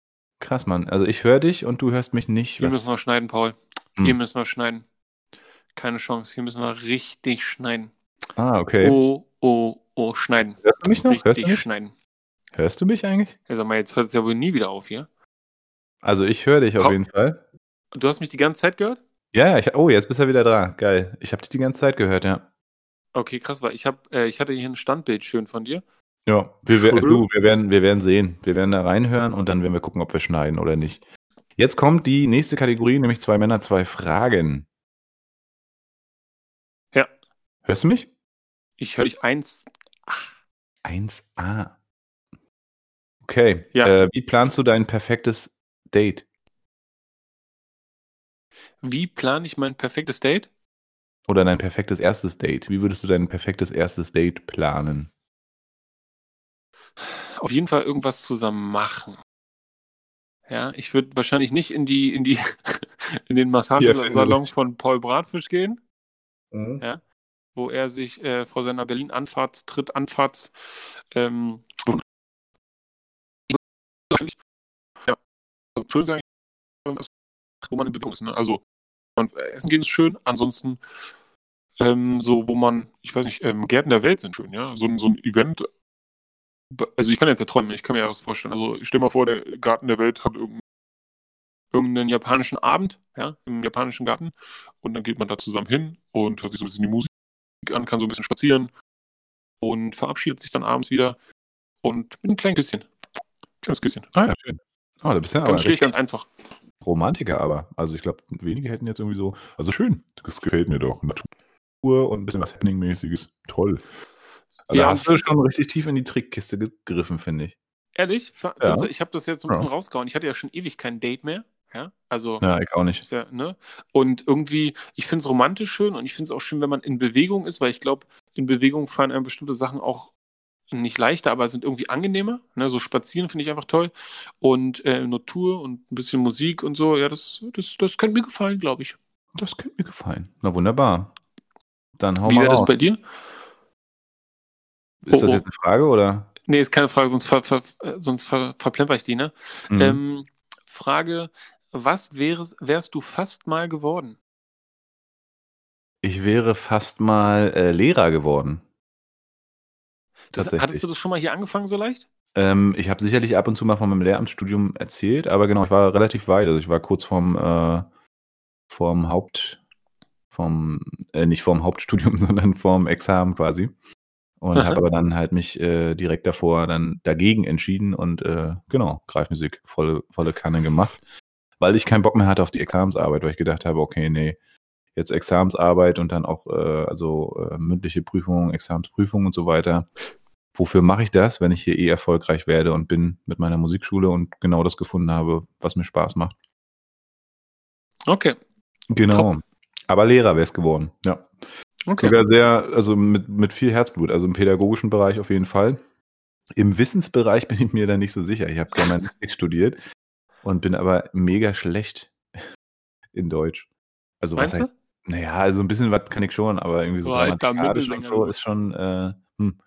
Krass, Mann. Also ich höre dich und du hörst mich nicht. Hier Was- müssen wir schneiden, Paul. Hm. Hier müssen wir schneiden. Keine Chance. Hier müssen wir richtig schneiden. Ah, okay. Oh, oh, oh, schneiden. Hörst du mich noch? Hörst Richtig du mich? schneiden. Hörst du mich eigentlich? Ja, sag mal, jetzt hört es ja wohl nie wieder auf hier. Also ich höre dich auf Komm. jeden Fall. Du hast mich die ganze Zeit gehört? Ja, ja, ich, oh, jetzt bist du wieder da. Geil. Ich habe dich die ganze Zeit gehört, ja. Okay, krass, weil ich hab, äh, ich hatte hier ein Standbild schön von dir. Ja, wir, Schön. du, wir, werden, wir werden sehen. Wir werden da reinhören und dann werden wir gucken, ob wir schneiden oder nicht. Jetzt kommt die nächste Kategorie, nämlich zwei Männer, zwei Fragen. Ja. Hörst du mich? Ich höre dich eins. 1a. Okay. Ja. Äh, wie planst du dein perfektes Date? Wie plane ich mein perfektes Date? Oder dein perfektes erstes Date? Wie würdest du dein perfektes erstes Date planen? Auf jeden Fall irgendwas zusammen machen. Ja, ich würde wahrscheinlich nicht in die, in die, in den Massagesalon von Paul Bratfisch gehen, wo er sich äh, vor seiner Berlin-Anfahrtstritt, Anfahrts, ähm, schön sagen, wo man in Bewegung ist. Ne? Also, äh, essen gehen ist schön, ansonsten ähm, so, wo man, ich weiß nicht, ähm, Gärten der Welt sind schön, ja. So, ein- so ein Event, also ich kann jetzt ja träumen, ich kann mir ja was vorstellen. Also ich stell mal vor, der Garten der Welt hat irgendeinen, irgendeinen japanischen Abend, ja, im japanischen Garten. Und dann geht man da zusammen hin und hört sich so ein bisschen die Musik an, kann so ein bisschen spazieren und verabschiedet sich dann abends wieder und mit einem kleinen Küsschen. Kleines Küsschen. Ah ja, schön. Oh, da bist du ja Ganz schlicht, ganz einfach. Romantiker, aber. Also ich glaube, wenige hätten jetzt irgendwie so. Also schön. Das gefällt mir doch. Natur und ein bisschen was Henning-mäßiges. Toll. Also Ja, da hast du schon richtig tief in die Trickkiste gegriffen, finde ich. Ehrlich, Ja. ich habe das jetzt so ein Ja. bisschen rausgehauen. Ich hatte ja schon ewig kein Date mehr. Ja, also Ja, ich auch nicht. Ja, ne? Und irgendwie, ich finde es romantisch schön und ich finde es auch schön, wenn man in Bewegung ist, weil ich glaube, in Bewegung fallen einem bestimmte Sachen auch nicht leichter, aber sind irgendwie angenehmer. Ne? So spazieren finde ich einfach toll. Und äh, Natur und ein bisschen Musik und so, ja, das, das, das könnte mir gefallen, glaube ich. Das könnte mir gefallen. Na wunderbar. Dann hau Wie mal wäre das bei dir? Ist Oh, das oh. jetzt eine Frage oder? Nee, ist keine Frage, sonst, ver, ver, äh, sonst ver, verplemper ich die, ne? Mhm. Ähm, Frage, was wärst, wärst du fast mal geworden? Ich wäre fast mal äh, Lehrer geworden. Das, hattest du das schon mal hier angefangen so leicht? Ähm, ich habe sicherlich ab und zu mal von meinem Lehramtsstudium erzählt, aber genau, ich war relativ weit. Also ich war kurz vorm, äh, vorm Haupt, vom, äh, nicht vorm Hauptstudium, sondern vorm Examen quasi. Und habe aber dann halt mich äh, direkt davor dann dagegen entschieden und äh, genau, Greifmusik volle, volle Kanne gemacht. Weil ich keinen Bock mehr hatte auf die Examensarbeit, weil ich gedacht habe, okay, nee, jetzt Examensarbeit und dann auch äh, also äh, mündliche Prüfungen, Examensprüfungen und so weiter. Wofür mache ich das, wenn ich hier eh erfolgreich werde und bin mit meiner Musikschule und genau das gefunden habe, was mir Spaß macht? Okay. Genau. Aber Lehrer wäre es geworden, ja. Okay. Sogar sehr, also mit, mit viel Herzblut, also im pädagogischen Bereich auf jeden Fall. Im Wissensbereich bin ich mir da nicht so sicher. Ich habe Germanistik studiert und bin aber mega schlecht in Deutsch. Also was Meinst heißt, du? naja, also ein bisschen was kann ich schon, aber irgendwie so und Mittelsänger, so du. ist schon, äh, hm,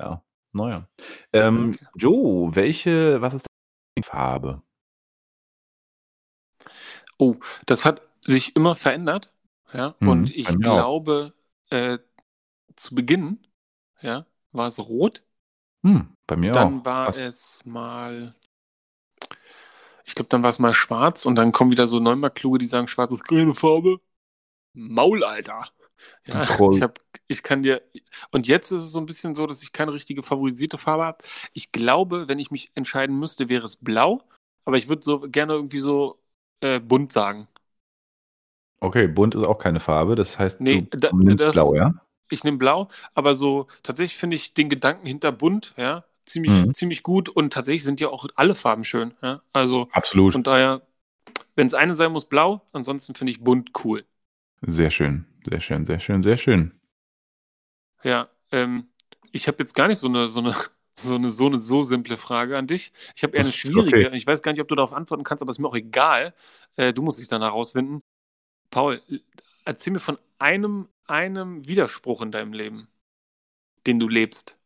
ja, naja. Ähm, Okay. Joe, welche, was ist deine Farbe? Oh, das hat sich immer verändert. Ja, Mhm, und ich glaube, äh, zu Beginn, ja, war es rot. Hm, bei mir Dann auch. war Krass. es mal, ich glaube, dann war es mal schwarz und dann kommen wieder so Neumarktkluge, die sagen, schwarz ist keine Farbe. Maul, Alter. Ja, ich, hab, ich kann dir. Und jetzt ist es so ein bisschen so, dass ich keine richtige favorisierte Farbe habe. Ich glaube, wenn ich mich entscheiden müsste, wäre es blau. Aber ich würde so gerne irgendwie so äh, bunt sagen. Okay, bunt ist auch keine Farbe, das heißt, Nee, du da- nimmst das- blau, ja? Ich nehme blau, aber so tatsächlich finde ich den Gedanken hinter bunt, ja, ziemlich, Mhm. ziemlich gut und tatsächlich sind ja auch alle Farben schön. Ja? Also Absolut. von daher, wenn es eine sein muss, blau, ansonsten finde ich bunt cool. Sehr schön, sehr schön, sehr schön, sehr schön. Ja, ähm, ich habe jetzt gar nicht so eine, so eine, so eine, so eine so simple Frage an dich. Ich habe eher eine schwierige. okay. Ich weiß gar nicht, ob du darauf antworten kannst, aber ist mir auch egal. Äh, du musst dich dann herausfinden. Paul, erzähl mir von einem, einem Widerspruch in deinem Leben, den du lebst.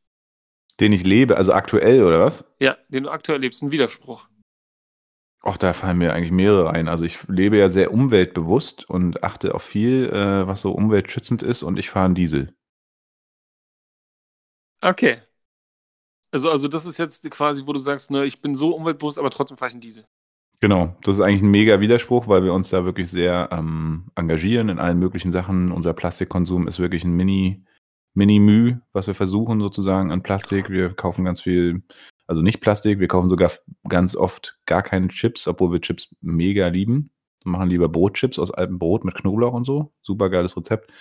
Den ich lebe, also aktuell oder was? Ja, den du aktuell lebst, ein Widerspruch. Ach, da fallen mir eigentlich mehrere ein. Also ich lebe ja sehr umweltbewusst und achte auf viel, äh, was so umweltschützend ist und ich fahre einen Diesel. Okay. Also, also das ist jetzt quasi, wo du sagst, ne, ich bin so umweltbewusst, aber trotzdem fahre ich einen Diesel. Genau, das ist eigentlich ein mega Widerspruch, weil wir uns da wirklich sehr ähm, engagieren in allen möglichen Sachen. Unser Plastikkonsum ist wirklich ein Mini, Mini-Müh, was wir versuchen sozusagen an Plastik. Wir kaufen ganz viel, also nicht Plastik, wir kaufen sogar ganz oft gar keine Chips, obwohl wir Chips mega lieben. Wir machen lieber Brotchips aus altem Brot mit Knoblauch und so. Super geiles Rezept.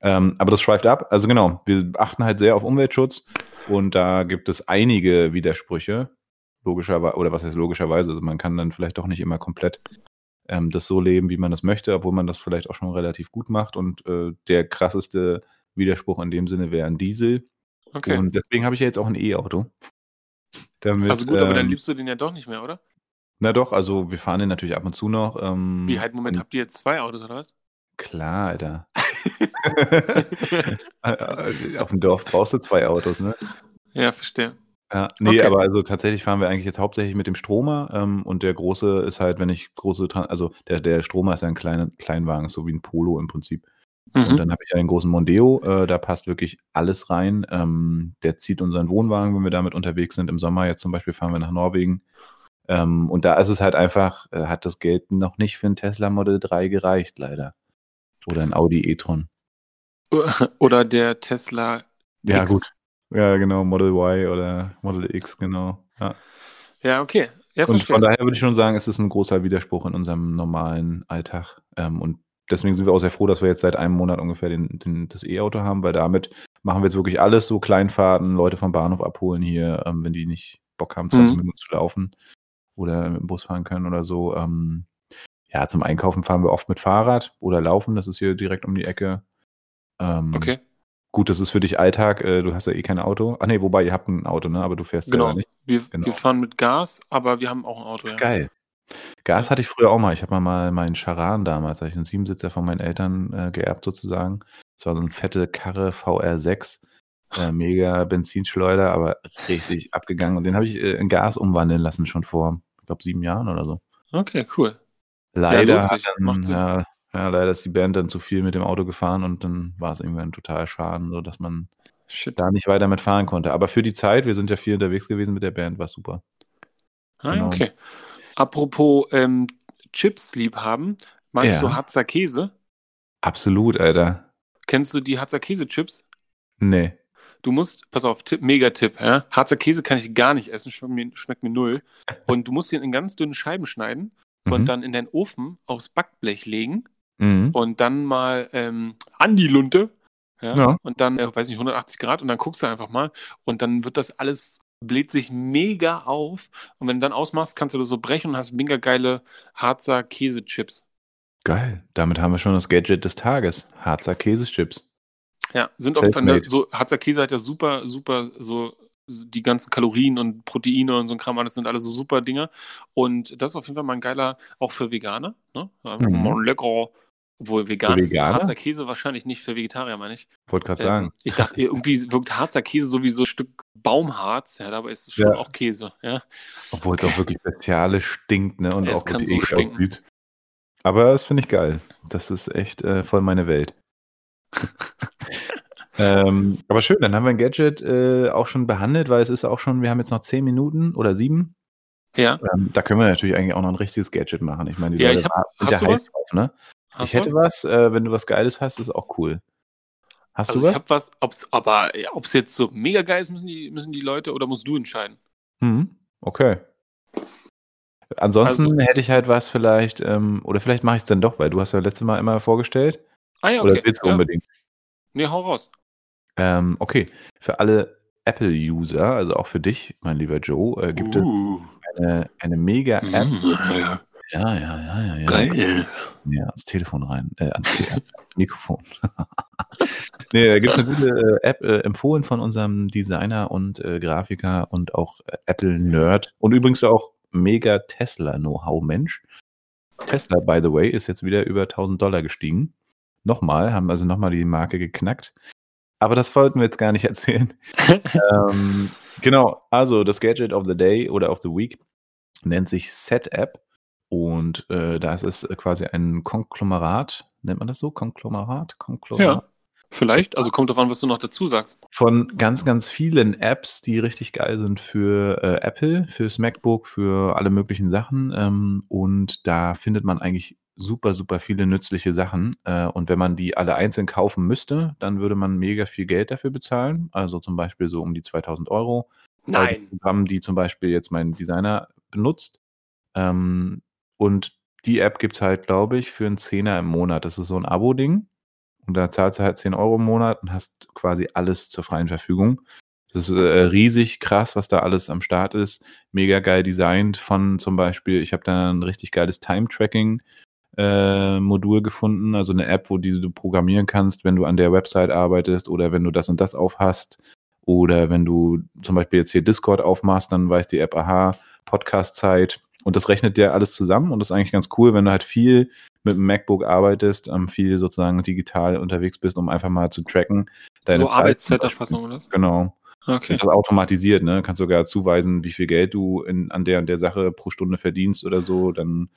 Ähm, aber das schweift ab. Also genau, wir achten halt sehr auf Umweltschutz und da gibt es einige Widersprüche logischerweise, oder was heißt logischerweise, also man kann dann vielleicht doch nicht immer komplett ähm, das so leben, wie man das möchte, obwohl man das vielleicht auch schon relativ gut macht. Und äh, der krasseste Widerspruch in dem Sinne wäre ein Diesel. Okay. Und deswegen habe ich ja jetzt auch ein E-Auto. Damit, also gut, aber dann ähm, liebst du den ja doch nicht mehr, oder? na doch, also wir fahren den natürlich ab und zu noch. Ähm, Wie, halt, Moment, habt ihr jetzt zwei Autos, oder was? Klar, Alter. Auf dem Dorf brauchst du zwei Autos, ne? ja, verstehe. Ja, nee, Okay. aber also tatsächlich fahren wir eigentlich jetzt hauptsächlich mit dem Stromer ähm, und der große ist halt, wenn ich große, also der, der Stromer ist ja ein kleiner Kleinwagen, so wie ein Polo im Prinzip. Und Mhm. dann habe ich den großen Mondeo, äh, da passt wirklich alles rein. Ähm, der zieht unseren Wohnwagen, wenn wir damit unterwegs sind. Im Sommer jetzt zum Beispiel fahren wir nach Norwegen. Ähm, und da ist es halt einfach, äh, hat das Geld noch nicht für ein Tesla Model 3 gereicht, leider. Oder ein Audi e-tron. Oder der Tesla Ja, X. gut. Ja, genau, Model Y oder Model X, genau. Ja. Ja, okay. Ja, Und verstehe. von daher würde ich schon sagen, es ist ein großer Widerspruch in unserem normalen Alltag. Ähm, und deswegen sind wir auch sehr froh, dass wir jetzt seit einem Monat ungefähr den, den, das E-Auto haben, weil damit machen wir jetzt wirklich alles, so Kleinfahrten, Leute vom Bahnhof abholen hier, ähm, wenn die nicht Bock haben, 20 Mhm. Minuten zu laufen oder mit dem Bus fahren können oder so. Ähm, ja, zum Einkaufen fahren wir oft mit Fahrrad oder laufen, das ist hier direkt um die Ecke. Ähm, okay, Gut, das ist für dich Alltag, äh, du hast ja eh kein Auto. Ach nee, wobei, ihr habt ein Auto, ne? aber du fährst genau. selber nicht. Wir, Genau. wir fahren mit Gas, aber wir haben auch ein Auto, ja. Geil. Gas hatte ich früher auch mal. Ich habe mal, meinen Charan damals, hatte ich einen Siebensitzer von meinen Eltern äh, geerbt sozusagen. Das war so eine fette Karre VR6, äh, mega Benzinschleuder, aber richtig abgegangen. Und den habe ich äh, in Gas umwandeln lassen, schon vor, ich glaube, sieben Jahren oder so. Okay, cool. Leider sich. dann, ja, Ja, leider ist die Band dann zu viel mit dem Auto gefahren und dann war es irgendwann total Schaden, so dass man Shit. da nicht weiter mitfahren konnte. Aber für die Zeit, wir sind ja viel unterwegs gewesen mit der Band, war super. Ah, ja, Genau. okay. Apropos ähm, Chips lieb haben, magst Ja. du Harzer Käse? Absolut, Alter. Kennst du die Harzer Käse-Chips? Nee. Du musst, pass auf, Tipp, Megatipp, ja? Harzer Käse kann ich gar nicht essen, schmeckt mir, schmeckt mir null. Und du musst ihn in ganz dünnen Scheiben schneiden Mhm. und dann in deinen Ofen aufs Backblech legen Mhm. und dann mal ähm, an die Lunte. Ja, Ja. Und dann, äh, weiß nicht, 180 Grad und dann guckst du einfach mal und dann wird das alles, bläht sich mega auf. Und wenn du dann ausmachst, kannst du das so brechen und hast mega geile Harzer Käsechips. Geil. Damit haben wir schon das Gadget des Tages. Harzer Käsechips. Ja, sind auf jeden Fall, ne, so, Harzer Käse hat ja super, super, so, die ganzen Kalorien und Proteine und so ein Kram, das sind alles so super Dinge. Und das ist auf jeden Fall mal ein geiler, auch für Veganer, ne? Mhm. leckerer, obwohl vegan ist? Harzer Käse wahrscheinlich nicht für Vegetarier, meine ich. Wollte gerade Ähm, sagen. ich dachte, irgendwie wirkt Harzer Käse so wie so ein Stück Baumharz, ja, dabei ist es schon Ja. auch Käse, ja. Obwohl es auch wirklich bestialisch stinkt, ne? Und Es auch kann so stinken. aussieht. Aber das finde ich geil. Das ist echt äh, voll meine Welt. ähm, aber schön, dann haben wir ein Gadget äh, auch schon behandelt, weil es ist auch schon, wir haben jetzt noch zehn Minuten oder sieben. Ja, Ähm, da können wir natürlich eigentlich auch noch ein richtiges Gadget machen. Ich meine, die Ja, Leute ich hab- hast ja du was? drauf, ne? Hast ich hätte was? was, äh, wenn du was Geiles hast, ist auch cool. Hast Also du ich was? habe was, ob's, aber ob es jetzt so mega geil ist, müssen die, müssen die Leute oder musst du entscheiden? Mhm. Okay. Ansonsten Also- hätte ich halt was vielleicht, ähm, oder vielleicht mache ich es dann doch, weil du hast ja letztes Mal immer vorgestellt. Ah ja, Oder okay. willst du ja. unbedingt? Nee, hau raus. Ähm, okay. Für alle Apple-User, also auch für dich, mein lieber Joe, äh, gibt Uh, es eine, eine Mega-App. mm, ja, Ja, ja, ja, geil. Ja, ans Telefon rein, äh, ans, Mikrofon. nee, da gibt es eine gute äh, App, äh, empfohlen von unserem Designer und äh, Grafiker und auch äh, Apple-Nerd und übrigens auch mega Tesla-Know-how-Mensch. Tesla, by the way, ist jetzt wieder über 1000 Dollar gestiegen. Nochmal, haben also nochmal die Marke geknackt. Aber das wollten wir jetzt gar nicht erzählen. ähm, genau, also das Gadget of the Day oder of the Week nennt sich Set-App und äh, das ist äh, quasi ein Konglomerat, nennt man das so? Konglomerat? Konglomerat? Ja, vielleicht. Also kommt drauf an, was du noch dazu sagst. Von ganz, ganz vielen Apps, die richtig geil sind für äh, Apple, fürs MacBook, für alle möglichen Sachen. Ähm, und da findet man eigentlich super, super viele nützliche Sachen. Äh, und wenn man die alle einzeln kaufen müsste, dann würde man mega viel Geld dafür bezahlen. Also zum Beispiel so um die 2000 Euro. den Programmen, die zum Beispiel jetzt mein Designer benutzt. Ähm, und die App gibt es halt, glaube ich, für einen Zehner im Monat. Das ist so ein Abo-Ding. Und da zahlst du halt 10 Euro im Monat und hast quasi alles zur freien Verfügung. Das ist äh, riesig krass, was da alles am Start ist. Mega geil designt von zum Beispiel, ich habe da ein richtig geiles Time-Tracking. äh, Modul gefunden, also eine App, wo die du programmieren kannst, wenn du an der Website arbeitest oder wenn du das und das aufhast. Oder wenn du zum Beispiel jetzt hier Discord aufmachst, dann weiß die App, aha, Podcast-Zeit. Und das rechnet dir alles zusammen und das ist eigentlich ganz cool, wenn du halt viel mit dem MacBook arbeitest, ähm, viel sozusagen digital unterwegs bist, um einfach mal zu tracken. Deine so Arbeitszeiterfassung oder. Genau. Okay. Das automatisiert, ne? Kannst sogar zuweisen, wie viel Geld du in, an der und der Sache pro Stunde verdienst oder so. Dann,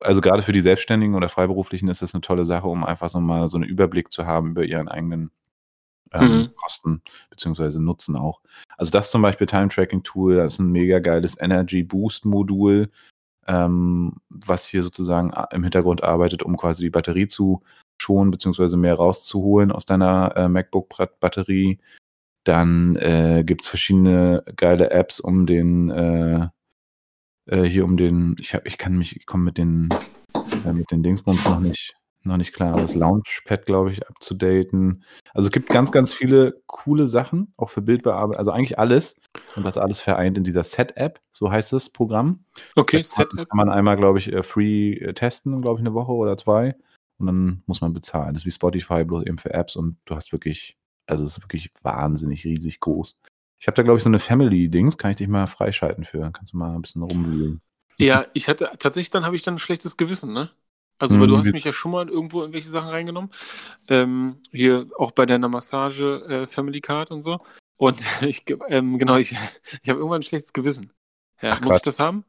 also gerade für die Selbstständigen oder Freiberuflichen ist das eine tolle Sache, um einfach so mal so einen Überblick zu haben über ihren eigenen ähm, Mhm. Kosten beziehungsweise Nutzen auch. Also das zum Beispiel Time Tracking Tool, das ist ein mega geiles Energy Boost Modul, ähm, was hier sozusagen a- im Hintergrund arbeitet, um quasi die Batterie zu schonen beziehungsweise mehr rauszuholen aus deiner äh, MacBook Batterie. Dann äh, gibt es verschiedene geile Apps, um den äh, äh, hier um den, ich hab, ich kann mich, ich komme mit den äh, mit den Dingsbums noch nicht noch nicht klar, aber das Launchpad, glaube ich, abzudaten. Also es gibt ganz, ganz viele coole Sachen, auch für Bildbearbeitung, also eigentlich alles. Und das alles vereint in dieser Set-App, so heißt das Programm. Okay, Das kann, Set das kann man einmal, glaube ich, äh, free äh, testen, glaube ich, eine Woche oder zwei. Und dann muss man bezahlen. Das ist wie Spotify, bloß eben für Apps. Und du hast wirklich, also es ist wirklich wahnsinnig riesig groß. Ich habe da, glaube ich, so eine Family-Dings, kann ich dich mal freischalten für. Dann kannst du mal ein bisschen rumwühlen. Ja, ich hatte tatsächlich, dann habe ich dann ein schlechtes Gewissen, ne? Also, weil Mhm, du hast mich ja schon mal irgendwo in welche Sachen reingenommen. Ähm, hier auch bei deiner Massage äh, Family Card und so. Und ich, ähm, genau, ich, ich habe irgendwann ein schlechtes Gewissen. Ja, Ach, muss Quatsch. ich das haben?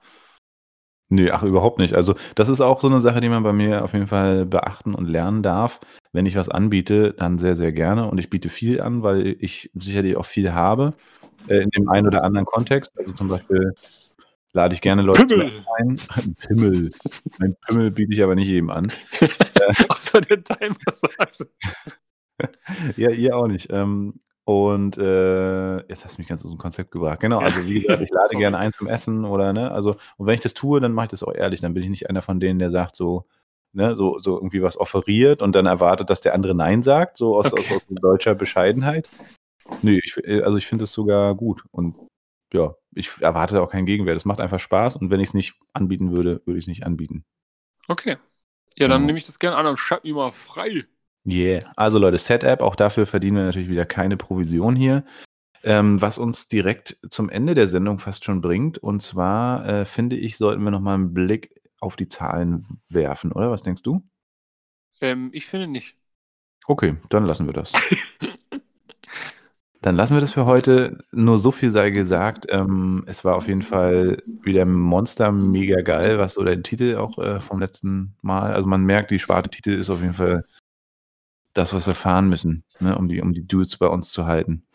Nee, ach, überhaupt nicht. Also, das ist auch so eine Sache, die man bei mir auf jeden Fall beachten und lernen darf. Wenn ich was anbiete, dann sehr, sehr gerne und ich biete viel an, weil ich sicherlich auch viel habe, äh, in dem einen oder anderen Kontext. Also, zum Beispiel lade ich gerne Leute Pimmel. ein. Pimmel. Ein Pimmel biete ich aber nicht jedem an. Außer der Time-Massage. Ja, ihr auch nicht. Ähm, und äh, jetzt hast du mich ganz aus dem Konzept gebracht. Genau, also wie gesagt, ich lade gerne ein zum Essen oder ne, also und wenn ich das tue, dann mache ich das auch ehrlich. Dann bin ich nicht einer von denen, der sagt so, ne, so, so irgendwie was offeriert und dann erwartet, dass der andere Nein sagt, so aus, Okay. aus, aus deutscher Bescheidenheit. Nee, ich, also ich finde es sogar gut und ja, ich erwarte auch keinen Gegenwert. Es macht einfach Spaß und wenn ich es nicht anbieten würde, würde ich es nicht anbieten. Okay. Ja, dann Genau. nehme ich das gerne an und schalt mich mal frei. Yeah. Also Leute, Set-App, auch dafür verdienen wir natürlich wieder keine Provision hier. Ähm, was uns direkt zum Ende der Sendung fast schon bringt. Und zwar äh, finde ich, sollten wir nochmal einen Blick auf die Zahlen werfen, oder? Was denkst du? Ähm, ich finde nicht. Okay, dann lassen wir das. Dann lassen wir das für heute. Nur so viel sei gesagt. Ähm, es war auf jeden Fall wieder Monster mega geil, was so der Titel auch äh, vom letzten Mal. Also man merkt, die schwarze Titel ist auf jeden Fall das, was wir fahren müssen, ne, um die, um die Dudes bei uns zu halten.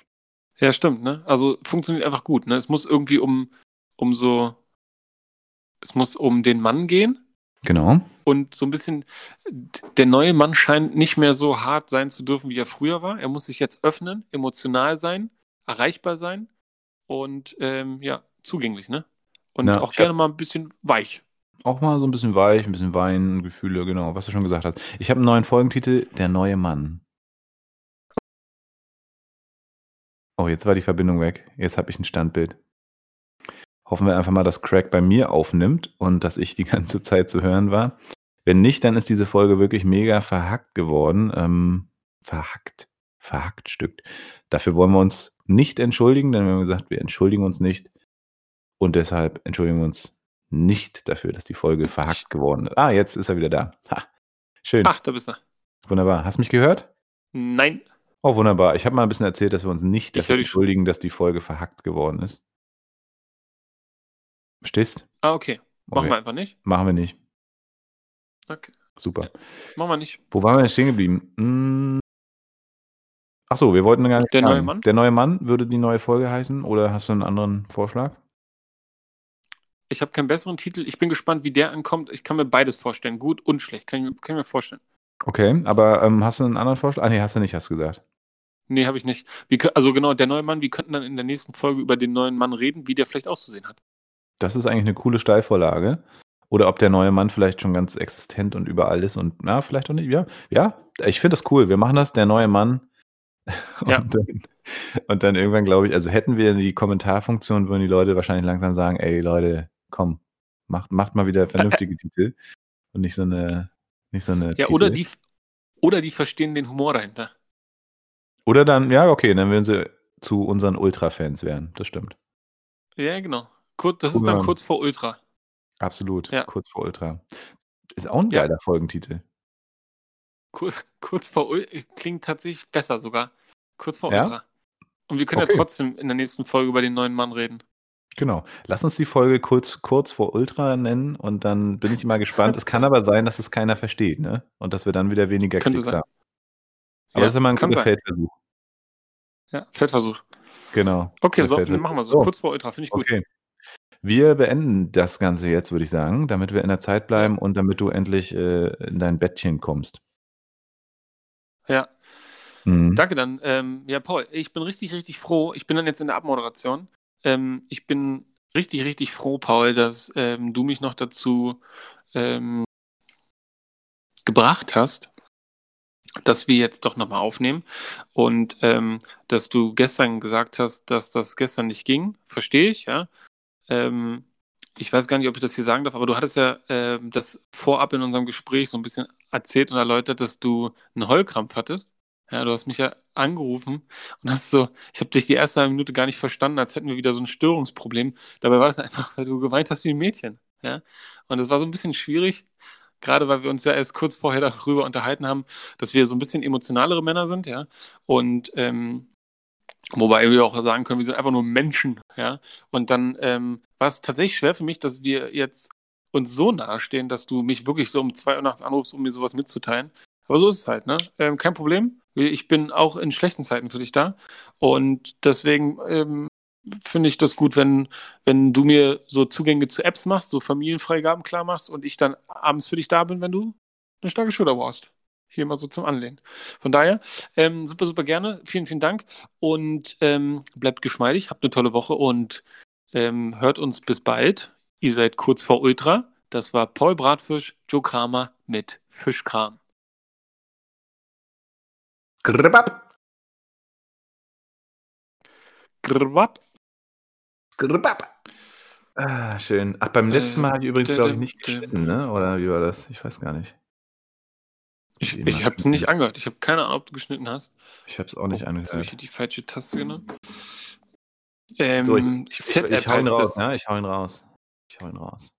Ja, stimmt, ne? Also funktioniert einfach gut, ne? Es muss irgendwie um, um so. Es muss um den Mann gehen Genau. und so ein bisschen. Der neue Mann scheint nicht mehr so hart sein zu dürfen, wie er früher war. Er muss sich jetzt öffnen, emotional sein, erreichbar sein und ähm, ja, zugänglich, ne? Und Ja, auch hab- gerne mal ein bisschen weich. Auch mal so ein bisschen weich, ein bisschen Wein, Gefühle, genau, was du schon gesagt hast. Ich habe einen neuen Folgentitel, Der neue Mann. Oh, jetzt war die Verbindung weg. Jetzt habe ich ein Standbild. Hoffen wir einfach mal, dass Craig bei mir aufnimmt und dass ich die ganze Zeit zu hören war. Wenn nicht, dann ist diese Folge wirklich mega verhackt geworden. Ähm, verhackt. Verhackt Stück. Dafür wollen wir uns nicht entschuldigen, denn wir haben gesagt, wir entschuldigen uns nicht. Und deshalb entschuldigen wir uns nicht dafür, dass die Folge verhackt geworden ist. Ah, jetzt ist er wieder da. Ha. Schön. Ach, da bist du. Wunderbar. Hast du mich gehört? Nein. Oh, wunderbar. Ich habe mal ein bisschen erzählt, dass wir uns nicht Ich dafür entschuldigen, dass die Folge verhackt geworden ist. Verstehst? Ah, okay. Machen Okay. wir einfach nicht. Machen wir nicht. Okay. Super. Machen wir nicht. Wo waren wir denn stehen geblieben? Hm. Ach so, wir wollten gar nicht Der neue sagen. Mann? Der neue Mann würde die neue Folge heißen oder hast du einen anderen Vorschlag? Ich habe keinen besseren Titel. Ich bin gespannt, wie der ankommt. Ich kann mir beides vorstellen. Gut und schlecht. Kann ich, mir- kann ich mir vorstellen. Okay, aber ähm, hast du einen anderen Vorschlag? Ah, nee, hast du nicht, hast du gesagt. Nee, habe ich nicht. Wie, also genau, der neue Mann, wir könnten dann in der nächsten Folge über den neuen Mann reden, wie der vielleicht auszusehen hat. Das ist eigentlich eine coole Steilvorlage. Oder ob der neue Mann vielleicht schon ganz existent und überall ist und na, vielleicht auch nicht. Ja, ja, ich finde das cool. Wir machen das, der neue Mann. Und, Ja. dann, und dann irgendwann, glaube ich, also hätten wir die Kommentarfunktion, würden die Leute wahrscheinlich langsam sagen, ey Leute, komm, macht, macht mal wieder vernünftige Titel und nicht so eine, nicht so eine Ja, Titel. oder die, oder die verstehen den Humor dahinter. Oder dann, ja, okay, dann würden sie zu unseren Ultra-Fans werden. Das stimmt. Ja, genau. Kur das ist dann kurz vor Ultra. Absolut. Ja. Kurz vor Ultra. Ist auch ein Ja. geiler Folgentitel. Kur kurz vor Ultra klingt tatsächlich besser sogar. Kurz vor Ja? Ultra. Und wir können Okay. ja trotzdem in der nächsten Folge über den neuen Mann reden. Genau. Lass uns die Folge kurz, kurz vor Ultra nennen und dann bin ich mal gespannt. Es kann aber sein, dass es keiner versteht, ne? Und dass wir dann wieder weniger Könnte Klicks sein. haben. Aber das ist immer ein guter. Feldversuch. Ja, Feldversuch. Genau. Okay, so, Feldversuch. machen wir so. So. Kurz vor Ultra, finde ich gut. Okay. Wir beenden das Ganze jetzt, würde ich sagen, damit wir in der Zeit bleiben und damit du endlich äh, in dein Bettchen kommst. Ja, Mhm. danke dann. Ähm, ja, Paul, ich bin richtig, richtig froh. Ich bin dann jetzt in der Abmoderation. Ähm, ich bin richtig, richtig froh, Paul, dass ähm, du mich noch dazu ähm, gebracht hast, dass wir jetzt doch nochmal aufnehmen und ähm, dass du gestern gesagt hast, dass das gestern nicht ging. Verstehe ich, ja. Ähm, ich weiß gar nicht, ob ich das hier sagen darf, aber du hattest ja ähm, das vorab in unserem Gespräch so ein bisschen erzählt und erläutert, dass du einen Heulkrampf hattest. Ja, du hast mich ja angerufen und hast so, ich habe dich die erste halbe Minute gar nicht verstanden, als hätten wir wieder so ein Störungsproblem. Dabei war das einfach, weil du geweint hast wie ein Mädchen. Ja, und das war so ein bisschen schwierig, gerade weil wir uns ja erst kurz vorher darüber unterhalten haben, dass wir so ein bisschen emotionalere Männer sind, ja. Und ähm, wobei wir auch sagen können, wir sind einfach nur Menschen, ja. Und dann ähm, war es tatsächlich schwer für mich, dass wir jetzt uns so nahestehen, dass du mich wirklich so um zwei Uhr nachts anrufst, um mir sowas mitzuteilen. Aber so ist es halt, ne? Ähm, kein Problem. Ich bin auch in schlechten Zeiten für dich da. Und deswegen ähm, finde ich das gut, wenn, wenn du mir so Zugänge zu Apps machst, so Familienfreigaben klar machst und ich dann abends für dich da bin, wenn du eine starke Schulter brauchst. Hier mal so zum Anlehnen. Von daher, ähm, super, super gerne. Vielen, vielen Dank und ähm, bleibt geschmeidig, habt eine tolle Woche und ähm, hört uns bis bald. Ihr seid kurz vor Ultra. Das war Paul Bratfisch, Joe Kramer mit Fischkram. Grrrbab. Grrrbab. Grrrbab. Ah, schön. Ach, beim letzten Mal habe ich übrigens, glaube ich, nicht geschnitten, ne? Oder wie war das? Ich weiß gar nicht. Ich, ich habe es nicht angehört. Ich habe keine Ahnung, ob du geschnitten hast. Ich habe es auch nicht oh, angehört. Habe ich die falsche Taste genommen? Ähm, so, ich, ich, ich, ich hau ihn raus, ja? Ich hau ihn raus. Ich hau ihn raus.